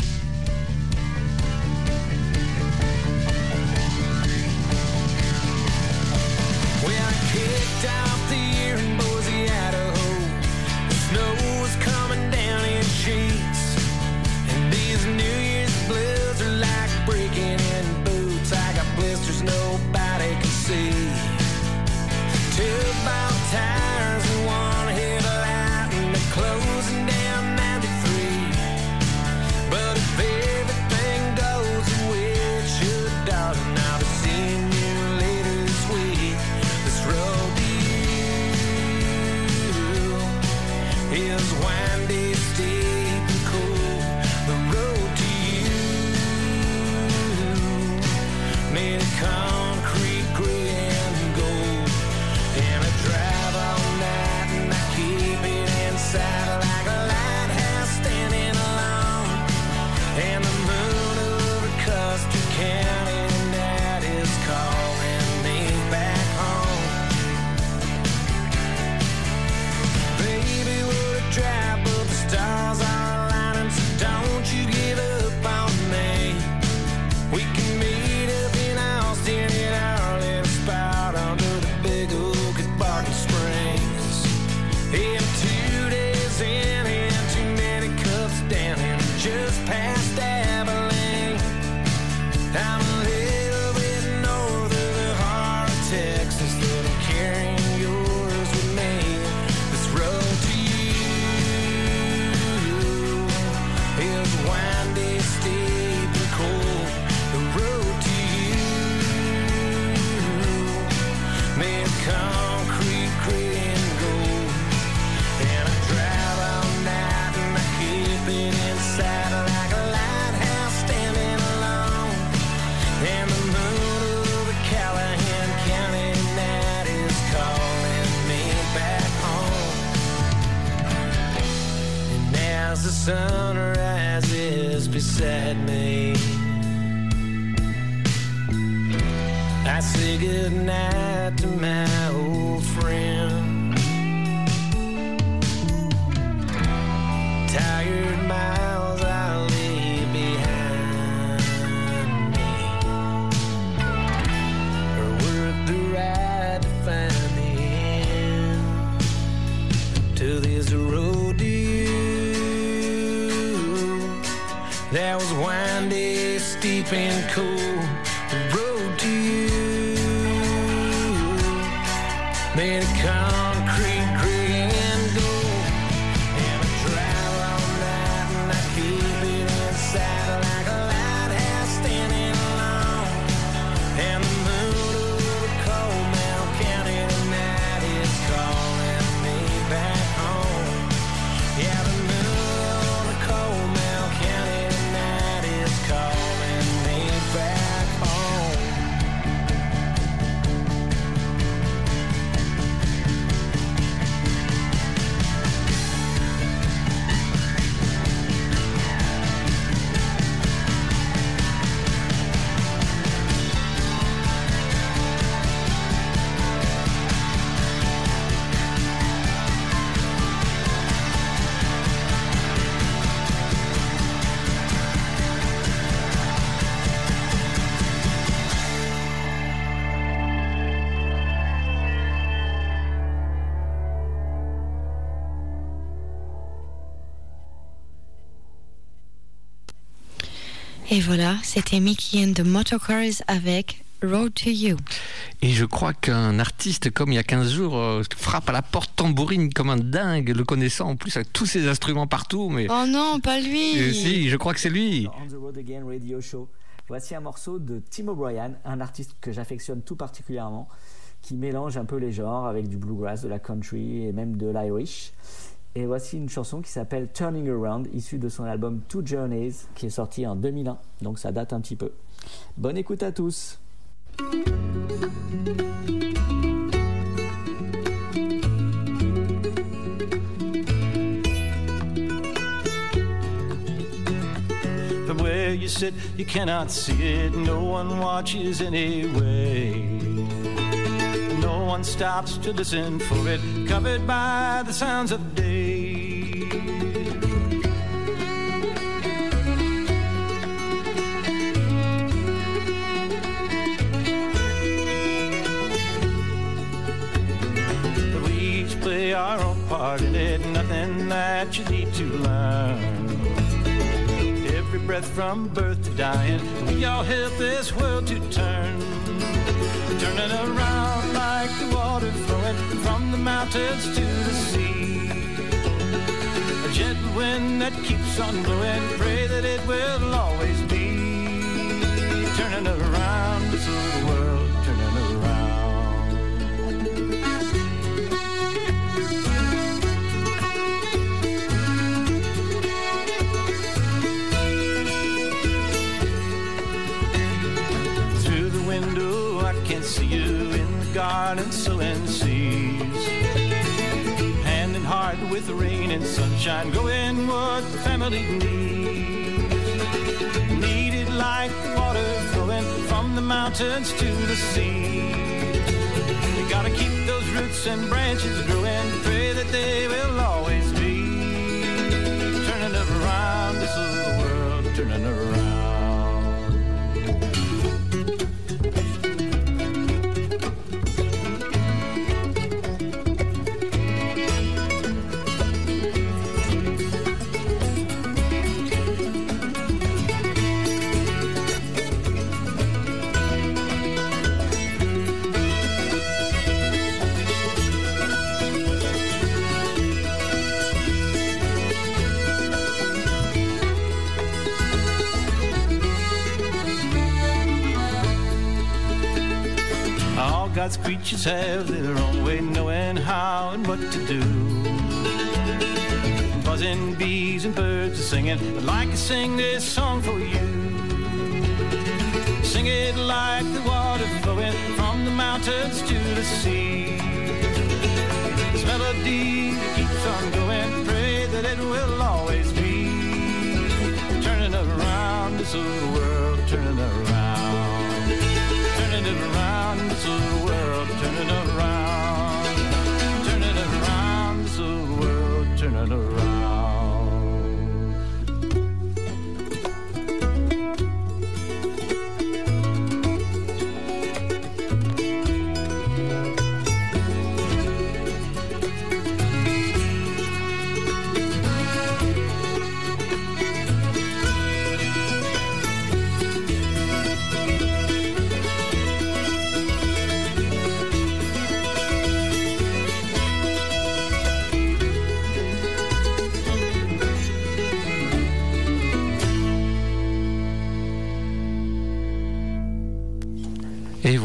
Rises beside me, I say goodnight deep and cool. Et voilà, c'était Mickey and the Motorcars avec Road to You. Et je crois qu'un artiste comme il y a 15 jours euh, frappe à la porte tambourine comme un dingue, le connaissant en plus avec tous ses instruments partout. Mais Oh non, pas lui Euh, si, je crois que c'est lui. On the Road Again Radio Show. Voici un morceau de Tim O'Brien, un artiste que j'affectionne tout particulièrement, qui mélange un peu les genres avec du bluegrass, de la country et même de l'Irish. Et voici une chanson qui s'appelle Turning Around, issue de son album Two Journeys, qui est sorti en 2001, donc ça date un petit peu. Bonne écoute à tous. One stops to listen for it, covered by the sounds of day. We each play our own part in it, nothing that you need to learn. Every breath from birth to dying, we all help this world to turn. Turning around like the water flowing from the mountains to the sea. A gentle wind that keeps on blowing, pray that it will always be. Turning around this little world, and sunshine, growing what the family needs. Needed like water flowing from the mountains to the sea. You gotta keep those roots and branches growing, pray that they will always be. Turning around this little world, turning around. God's creatures have their own way, knowing how and what to do. Buzzing bees and birds are singing, I'd like to sing this song for you. Sing it like the water flowing from the mountains to the sea. This melody keeps on going, pray that it will always be. Turning around this little world, turning around. Around around. Turning it around this little world, turning around.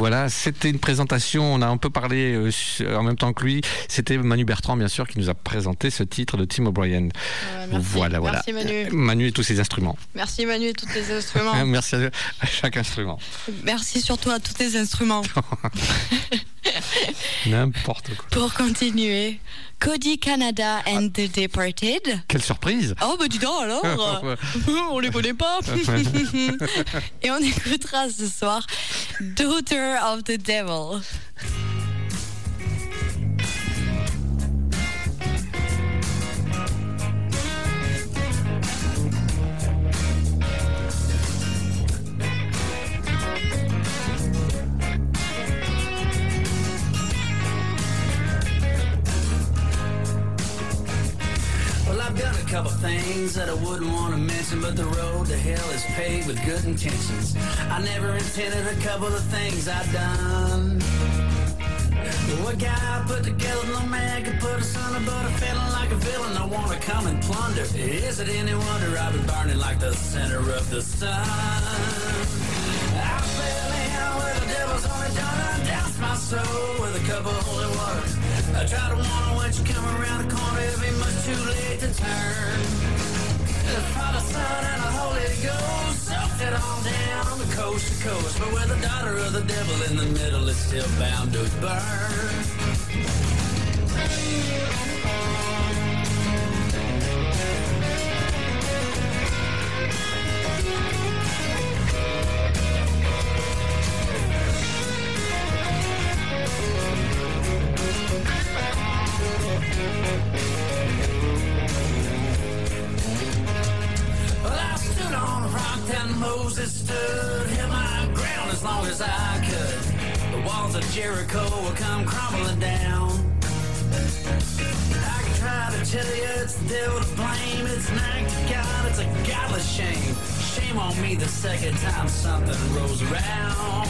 Voilà, c'était une présentation. On a un peu parlé euh, en même temps que lui. C'était Manu Bertrand, bien sûr, qui nous a présenté ce titre de Tim O'Brien. merci. Voilà, voilà. Merci, Manu. Manu et tous ses instruments. Merci Manu et tous les instruments. Merci à, à chaque instrument. Merci surtout à tous les instruments. N'importe quoi. Pour continuer, Cody Canada and the Departed. Quelle surprise Oh bah dis donc alors. On les connaît pas Et on écoutera ce soir Daughter of the Devil. Done a couple things that I wouldn't want to mention, but the road to hell is paved with good intentions. I never intended a couple of things I've done. What guy put together no man could put us under, but I'm feeling like a villain. I want to come and plunder. Is it any wonder I've been burning like the center of the sun? I where the devil's only done undoubts my soul with a cup of holy water. I try to warn her when she come around the corner, it'll be much too late to turn. The Father, Son, and the Holy Ghost soaked it all down the coast to coast. But with the daughter of the devil in the middle, it's still bound to burn. Well, I stood on a rock Moses stood, held my ground as long as I could. The walls of Jericho will come crumbling down. I try to tell you it's the devil to blame, it's God, it's a godless shame. Shame on me the second time something rolls around.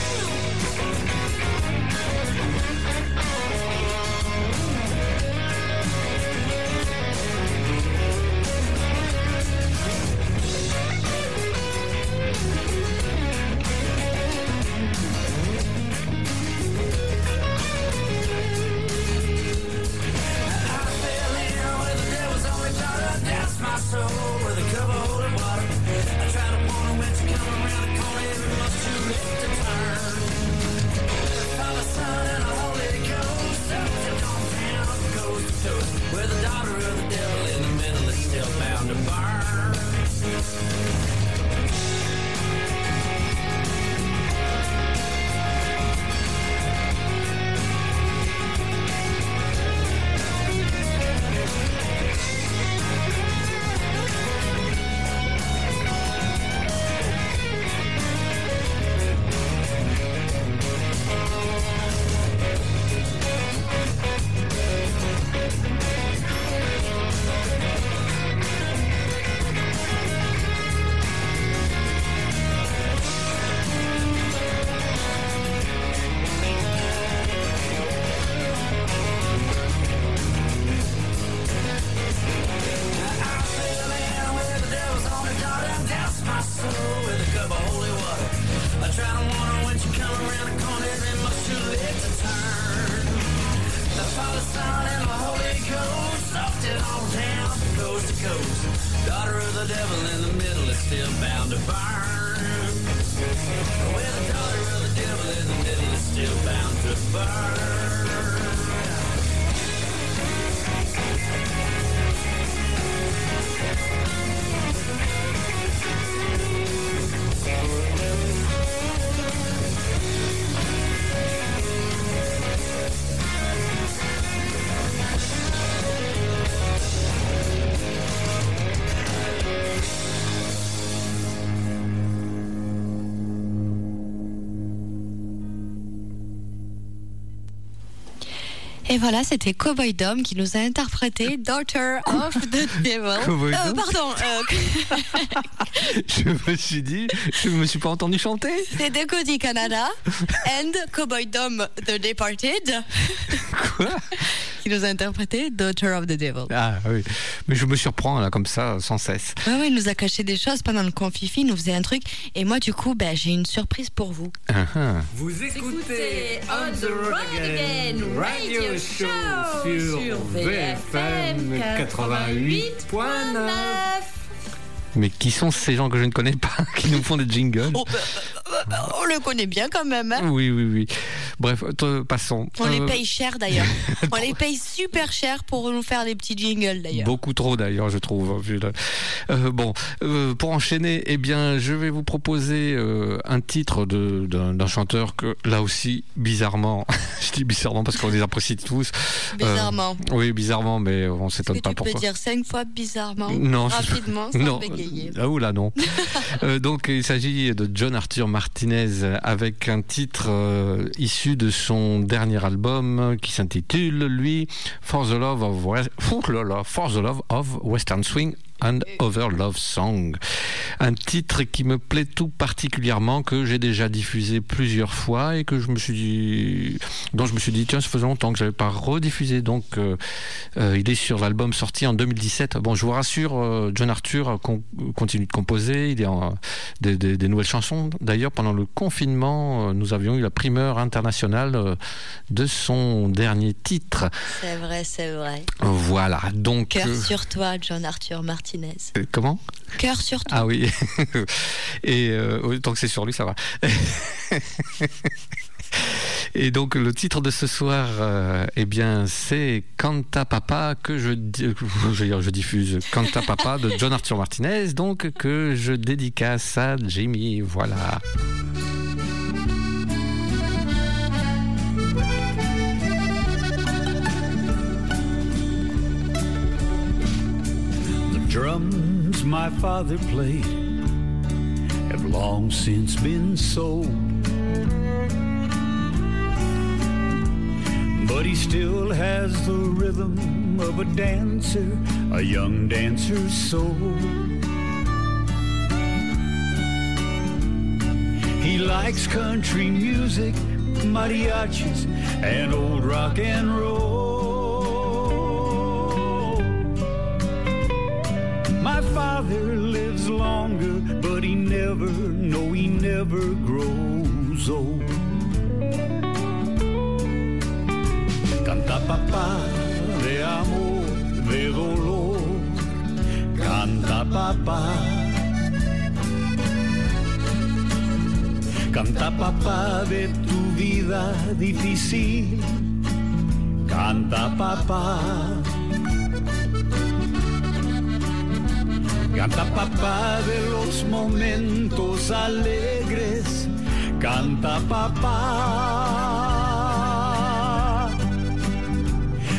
Et voilà, c'était Cowboy Dom qui nous a interprété Daughter of the Devil. Cowboy Euh, Dom pardon, euh, Je me suis dit, je me suis pas entendu chanter. c'était Cody Canada and Cowboy Dom The Departed. Quoi? Nous a interprété Daughter of the Devil. Ah oui, mais je me surprends là comme ça sans cesse. Ouais, ouais, il nous a caché des choses pendant le confifi, il nous faisait un truc. Et moi, du coup, ben, j'ai une surprise pour vous. Ah, ah. Vous écoutez On the Road Again Radio Show sur VFM 88.9. Mais qui sont ces gens que je ne connais pas qui nous font des jingles? Oh, bah, bah, bah, on le connaît bien quand même. hein. Oui, oui, oui. Bref, passons. On les Euh, paye cher d'ailleurs. on les paye super cher pour nous faire des petits jingles d'ailleurs. Beaucoup trop d'ailleurs, je trouve. Euh, bon, euh, pour enchaîner, eh bien, je vais vous proposer un titre d'un chanteur que, là aussi, bizarrement, je dis bizarrement parce qu'on les apprécie tous. Bizarrement. oui, bizarrement, mais on s'étonne pas tu peux pourquoi. dire cinq fois bizarrement Non, rapidement sans non. bégayer Ah oula non. Donc il s'agit de John Arthur Martinez avec un titre euh, issu de son dernier album qui s'intitule lui For the Love of Western Swing and Other Love Song. Un titre qui me plaît tout particulièrement, que j'ai déjà diffusé plusieurs fois et que je me suis dit, dont je me suis dit, tiens, ça faisait longtemps que je n'avais pas rediffusé. Donc, euh, euh, il est sur l'album sorti en 2017. Bon, je vous rassure, euh, John Arthur con- continue de composer. Il a euh, des, des- des nouvelles chansons. D'ailleurs, pendant le confinement, nous avions eu la primeur internationale de son dernier titre. C'est vrai, c'est vrai. Voilà. Donc, Cœur sur toi, John Arthur Martinez. euh, comment? Cœur sur toi. Ah oui. Et euh, oui, tant que c'est sur lui, ça va. Et donc le titre de ce soir, euh, eh bien, c'est Canta Papa que je, dire, je diffuse Canta Papa de John Arthur Martinez, donc que je dédicace à Jimmy. Voilà. Drums my father played have long since been sold. But he still has the rhythm of a dancer, a young dancer's soul. He likes country music, mariachis, and old rock and roll. My father lives longer, but he never, no, he never grows old. Canta papá de amor, de dolor. Canta papá. Canta papá de tu vida difícil. Canta papá. Canta papá de los momentos alegres. Canta papá.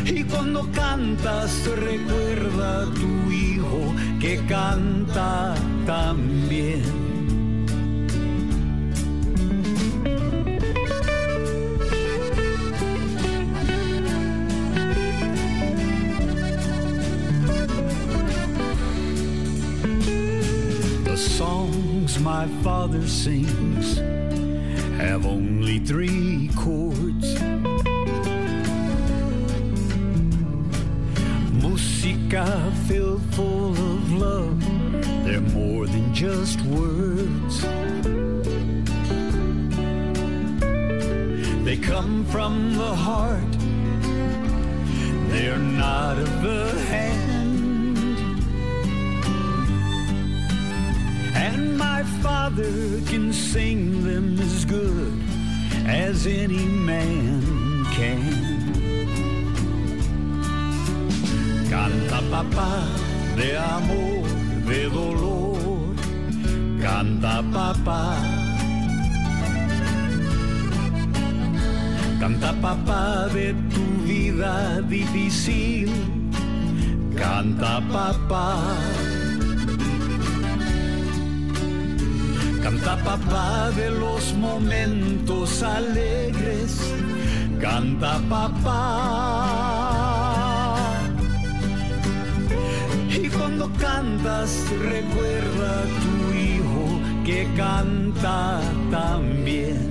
Y cuando cantas recuerda a tu hijo que canta también. My father sings have only three chords. Musica filled full of love, they're more than just words. They come from the heart, they're not of the hand. Father can sing them as good as any man can. Canta papá de amor, de dolor. Canta papá. Canta papá de tu vida difícil. Canta papá. Canta papá de los momentos alegres. Canta papá. Y cuando cantas recuerda a tu hijo que canta también.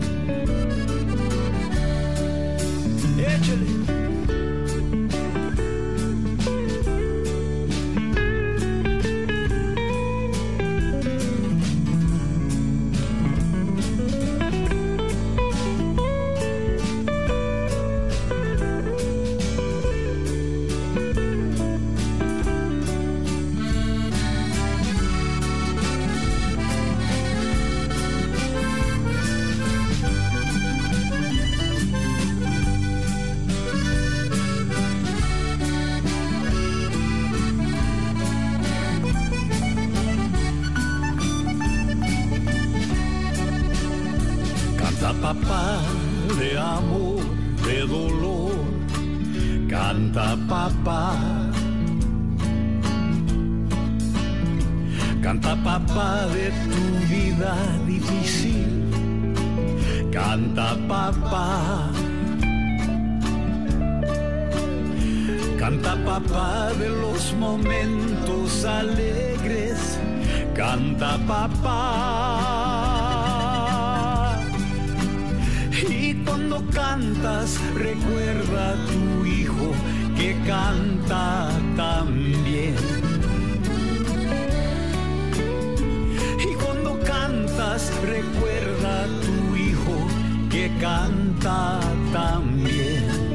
Recuerda a tu hijo que canta también.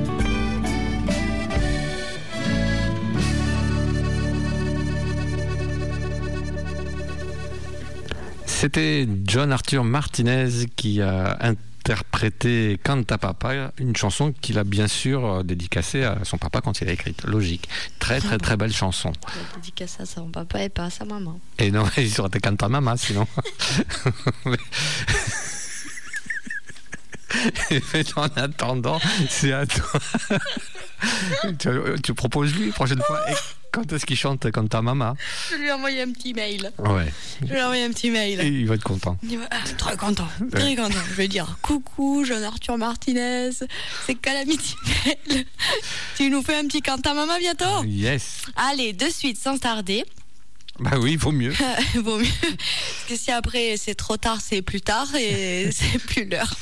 C'était John Arthur Martinez qui a interprété Canta Papa, une chanson qu'il a bien sûr euh, dédicacée à son papa quand il a écrite. Logique. Très très très belle chanson. Il a dédicacé à son papa et pas à sa maman. Et non, il serait été Canta Mama sinon. En attendant, c'est à toi. tu, tu proposes lui prochaine fois. Et quand est-ce qu'il chante Canta Mama Je lui ai envoyé un petit mail. Ouais. Je lui ai envoyé un petit mail. Et il va être content. Il va- ah, très content, très content. Je vais dire coucou, jeune Arthur Martinez, c'est Calamity Bell. tu nous fais un petit canta mama bientôt? Yes. Allez, de suite, sans tarder. Bah oui, il vaut mieux. Vaut mieux. Parce que si après c'est trop tard, c'est plus tard et c'est plus l'heure.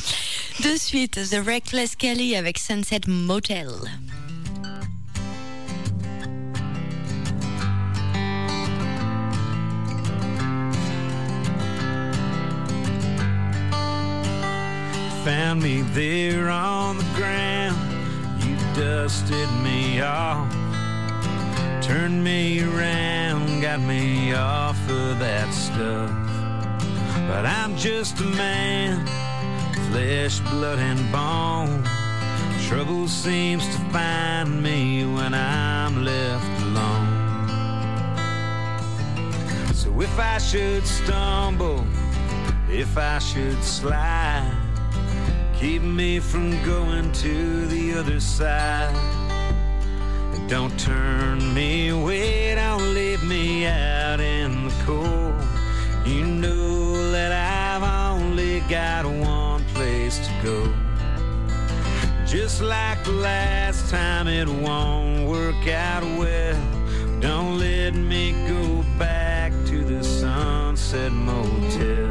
De suite, The Reckless Kelly avec Sunset Motel. Found me there on the ground. You dusted me off. Turned me around, got me off of that stuff. But I'm just a man, flesh, blood, and bone. Trouble seems to find me when I'm left alone. So if I should stumble, if I should slide, keep me from going to the other side. Don't turn me away, don't leave me out in the cold. You know that I've only got one place to go. Just like the last time, it won't work out well. Don't let me go back to the Sunset Motel.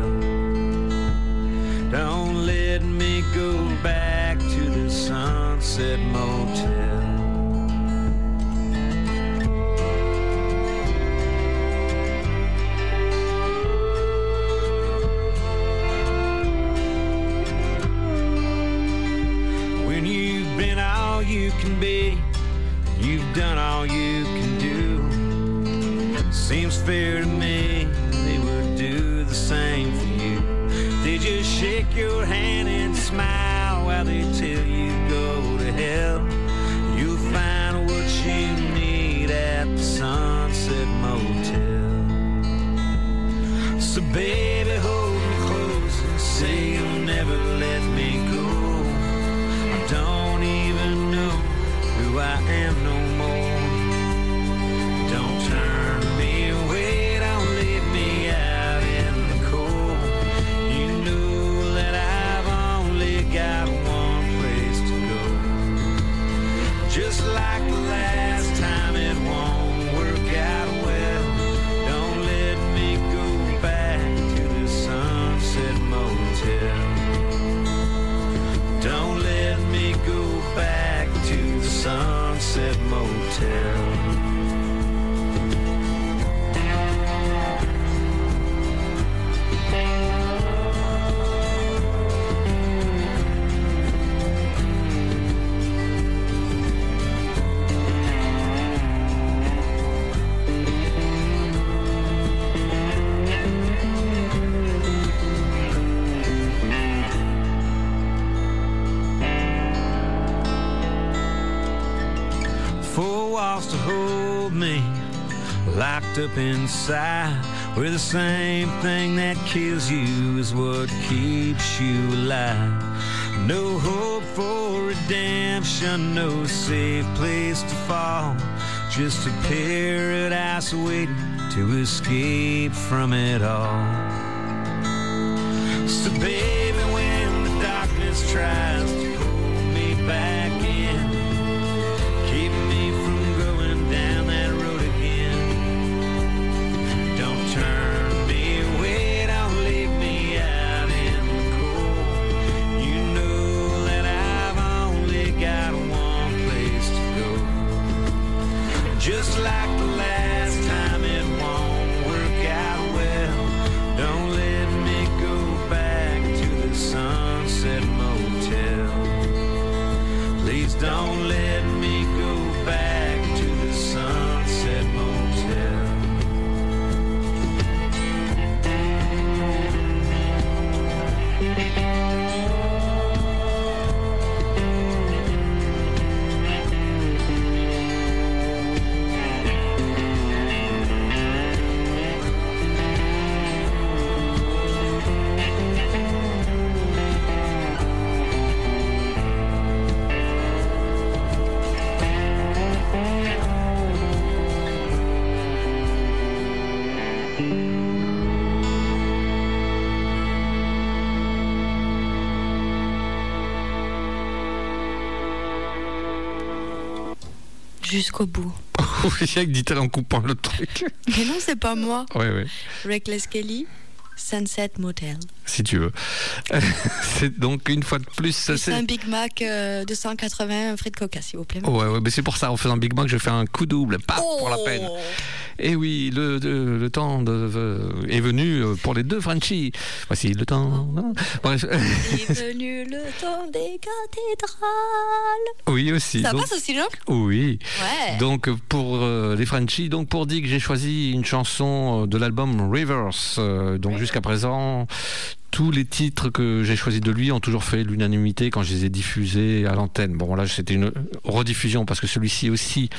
Don't let me go back to the Sunset Motel. All you can do. Seems fair to me they would do the same for you. They just shake your hand and smile while they tell you go to hell. You'll find what you need at the Sunset Motel. So baby, locked up inside. Where the same thing that kills you is what keeps you alive. No hope for redemption, no safe place to fall. Just a paradise waiting to escape from it all. So, baby, when the darkness tries jusqu'au bout. Oui, dit-elle en coupant le truc. Mais non, c'est pas moi. Oui, oui, Reckless Kelly, Sunset Motel. si tu veux. c'est donc une fois de plus. C'est un Big Mac euh, 280 frites coca, s'il vous plaît. Ouais, ouais, mais c'est pour ça, en faisant Big Bang, je fais un coup double, paf, pour la peine. Et oui, le, le, le temps de- est venu euh, pour les deux Frenchies. Voici le temps. Bref. est venu le temps des cathédrales. oui, aussi. Ça donc- passe aussi, non? Oui. Ouais. Donc pour euh, les Frenchies, donc pour que j'ai choisi une chanson euh, de l'album Rivers. Euh, donc jusqu'à présent, tous les titres que j'ai choisis de lui ont toujours fait l'unanimité quand je les ai diffusés à l'antenne. Bon là c'était une rediffusion parce que celui-ci aussi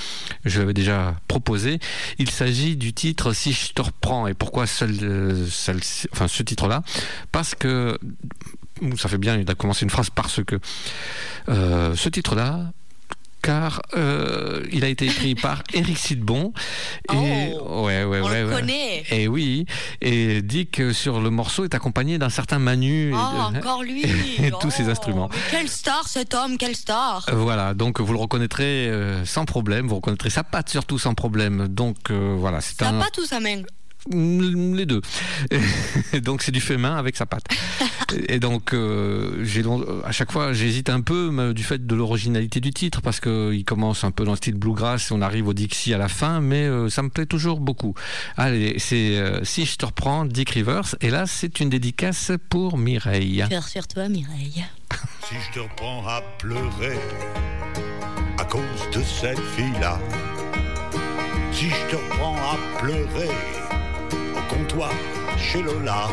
je l'avais déjà proposé. Il s'agit du titre Si je te reprends et pourquoi euh, ce titre-là? Parce que ça fait bien de commencer une phrase parce que euh, ce titre-là car euh, il a été écrit par Eric Sidbon. Et, ouais, ouais, on ouais, le ouais. connaît. Et oui, et que sur le morceau est accompagné d'un certain Manu. et Oh, de- encore lui. et tous ses instruments. Mais quelle star cet homme, quelle star. Voilà, donc vous le reconnaîtrez euh, sans problème, vous reconnaîtrez sa patte surtout sans problème. Donc euh, voilà, c'est un. pas tout sa main? Mm, Les deux. donc c'est du fait main avec sa patte. Et donc euh, j'ai long- à chaque fois j'hésite un peu mais, du fait de l'originalité du titre parce que il commence un peu dans le style bluegrass et on arrive au Dixie à la fin, mais euh, ça me plaît toujours beaucoup. Allez, c'est euh, si je te reprends Dick Rivers et là c'est une dédicace pour Mireille. Cœur sur toi, Mireille. Si je te reprends à pleurer à cause de cette fille-là, si je te reprends à pleurer comptoir chez Lola,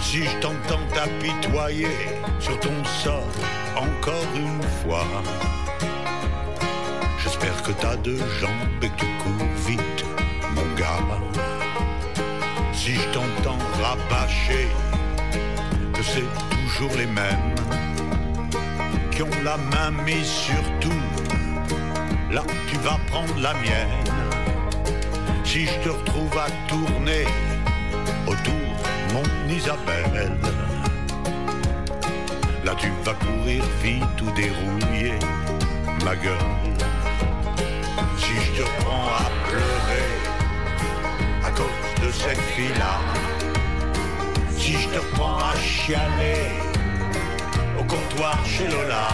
si je t'entends t'apitoyer sur ton sort encore une fois, j'espère que t'as deux jambes et que tu cours vite, mon gars. Si je t'entends rabâcher que c'est toujours les mêmes qui ont la main mise sur tout. Là, tu vas prendre la mienne. Si je te retrouve à tourner autour, mon Isabelle, là tu vas courir vite ou dérouiller ma gueule. Si je te prends à pleurer à cause de cette fille-là, si je te reprends à chialer au comptoir chez Lola,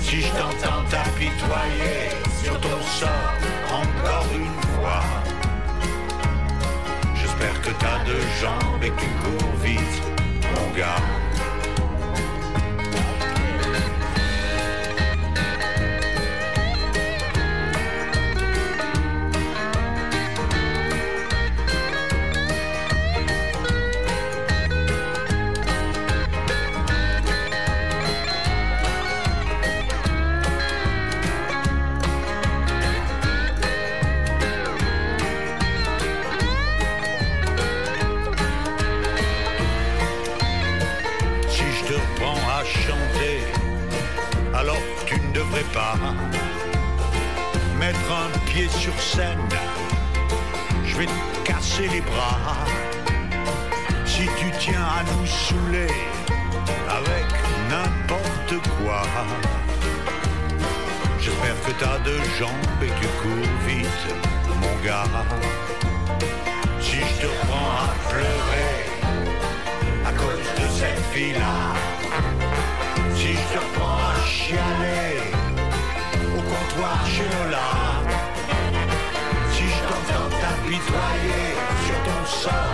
si je t'entends t'apitoyer sur ton sort encore une fois, j'espère que t'as deux jambes et que tu cours vite, mon gars. Si je te reprends à pleurer à cause de cette fille-là. Si je te reprends à chialer au comptoir chez Lola. Si je t'entends t'apitoyer sur ton sort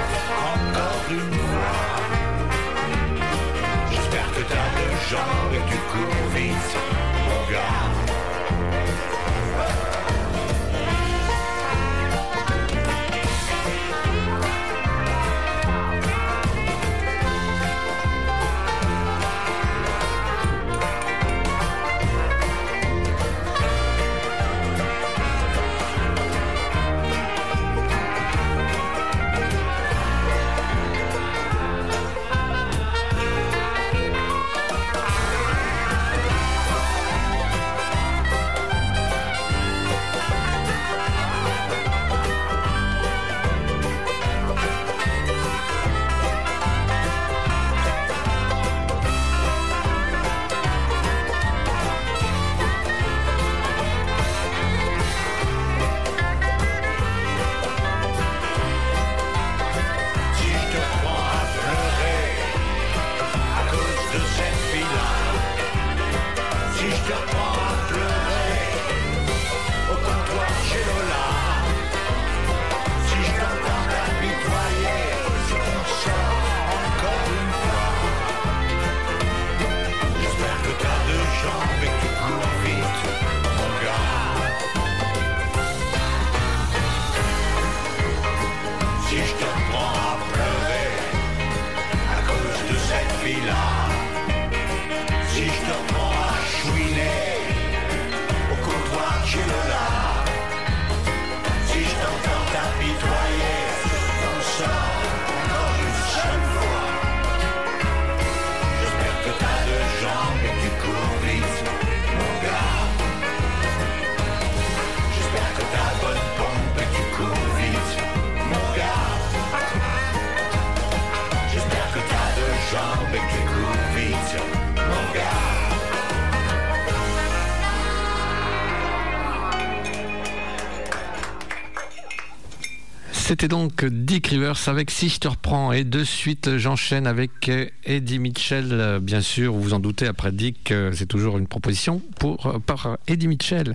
C'était donc Dick Rivers avec Si je te reprends et de suite j'enchaîne avec Eddie Mitchell. Bien sûr, vous vous en doutez, après Dick, euh, c'est toujours une proposition pour, euh, par Eddie Mitchell.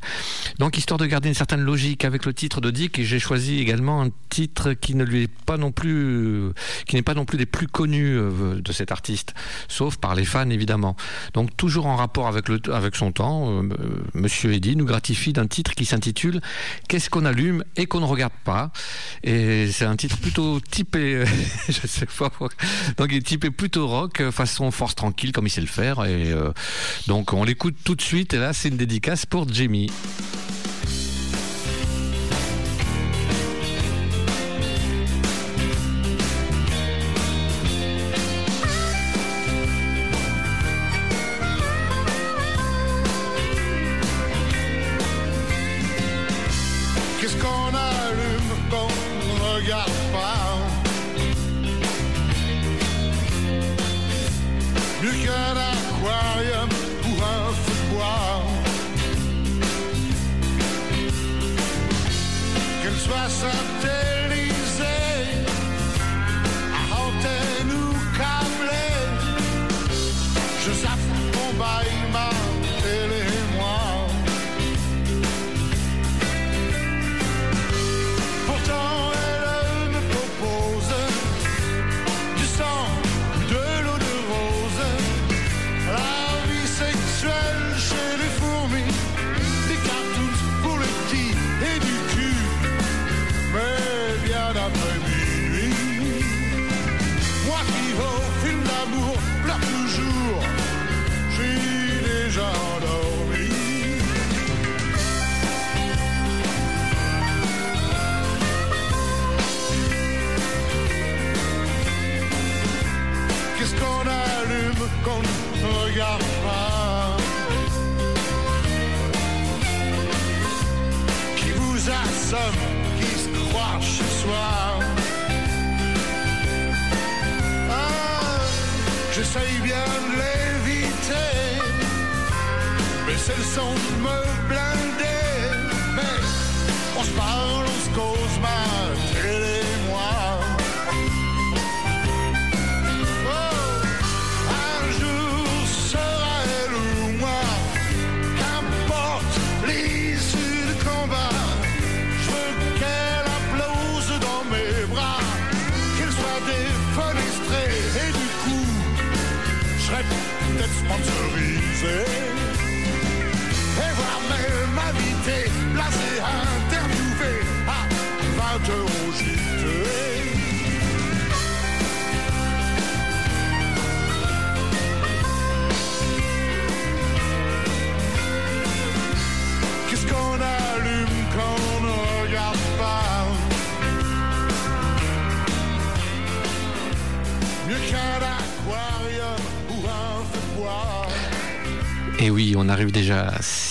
Donc histoire de garder une certaine logique avec le titre de Dick, j'ai choisi également un titre qui ne lui est pas non plus, qui n'est pas non plus des plus connus euh, de cet artiste, sauf par les fans évidemment. Donc toujours en rapport avec, le, avec son temps, Monsieur Eddie nous gratifie d'un titre qui s'intitule Qu'est-ce qu'on allume et qu'on ne regarde pas? Un titre plutôt typé, euh, je sais pas, donc il est typé plutôt rock, euh, façon force tranquille comme il sait le faire. Et euh, donc on l'écoute tout de suite. Et là, c'est une dédicace pour Jamie.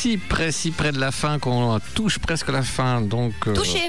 Si près, si près de la fin qu'on touche presque la fin. Donc, euh, Touché.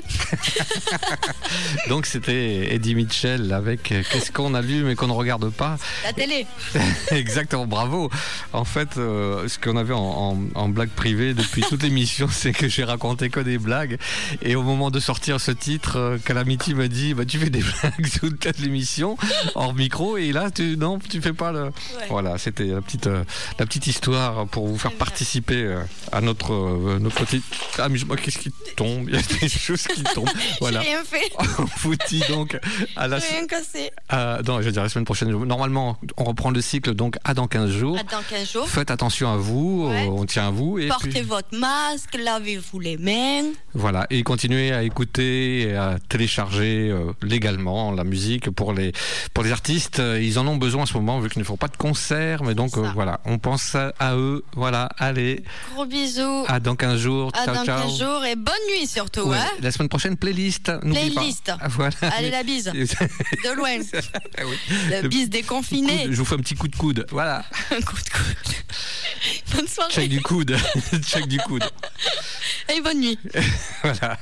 donc c'était Eddie Mitchell avec euh, Qu'est-ce qu'on allume et qu'on ne regarde pas. La télé. Exactement, bravo. En fait, euh, ce qu'on avait en, en- en blague privée depuis toute l'émission, c'est que j'ai raconté que des blagues. Et au moment de sortir ce titre, Calamity m'a dit bah, Tu fais des blagues toute l'émission, hors micro, et là, tu, non, tu fais pas le. Voilà, c'était la petite, la petite histoire pour vous faire participer à notre, euh, notre petit amusement. Qu'est-ce qui tombe? Il y a des choses qui tombent. Voilà. J'ai rien fait. On vous dit donc à la, rien cassé. non, je veux dire la semaine prochaine. Normalement, on reprend le cycle donc à dans 15 jours. À dans 15 jours. Faites attention à vous, Ouais. euh, on tient à vous. Et Portez puis, votre masque, lavez-vous les mains. voilà, et continuez à écouter et à télécharger euh, légalement la musique pour les, pour les artistes. Euh, Ils en ont besoin en ce moment vu qu'ils ne font pas de concerts. Mais donc, euh, voilà, on pense à, à eux. Voilà, allez, Gros bisous. À dans 15 jours. À ciao, dans ciao. 15 jours et bonne nuit surtout. Ouais, hein. La semaine prochaine, playlist. pas. Playlist. Ah, Voilà. Allez, la bise. De loin. Ah oui. Le bise déconfiné. Je vous fais un petit coup de coude. Voilà. Un coup de coude. Bonne soirée. Check du coude. Check du coude. Et bonne nuit. voilà.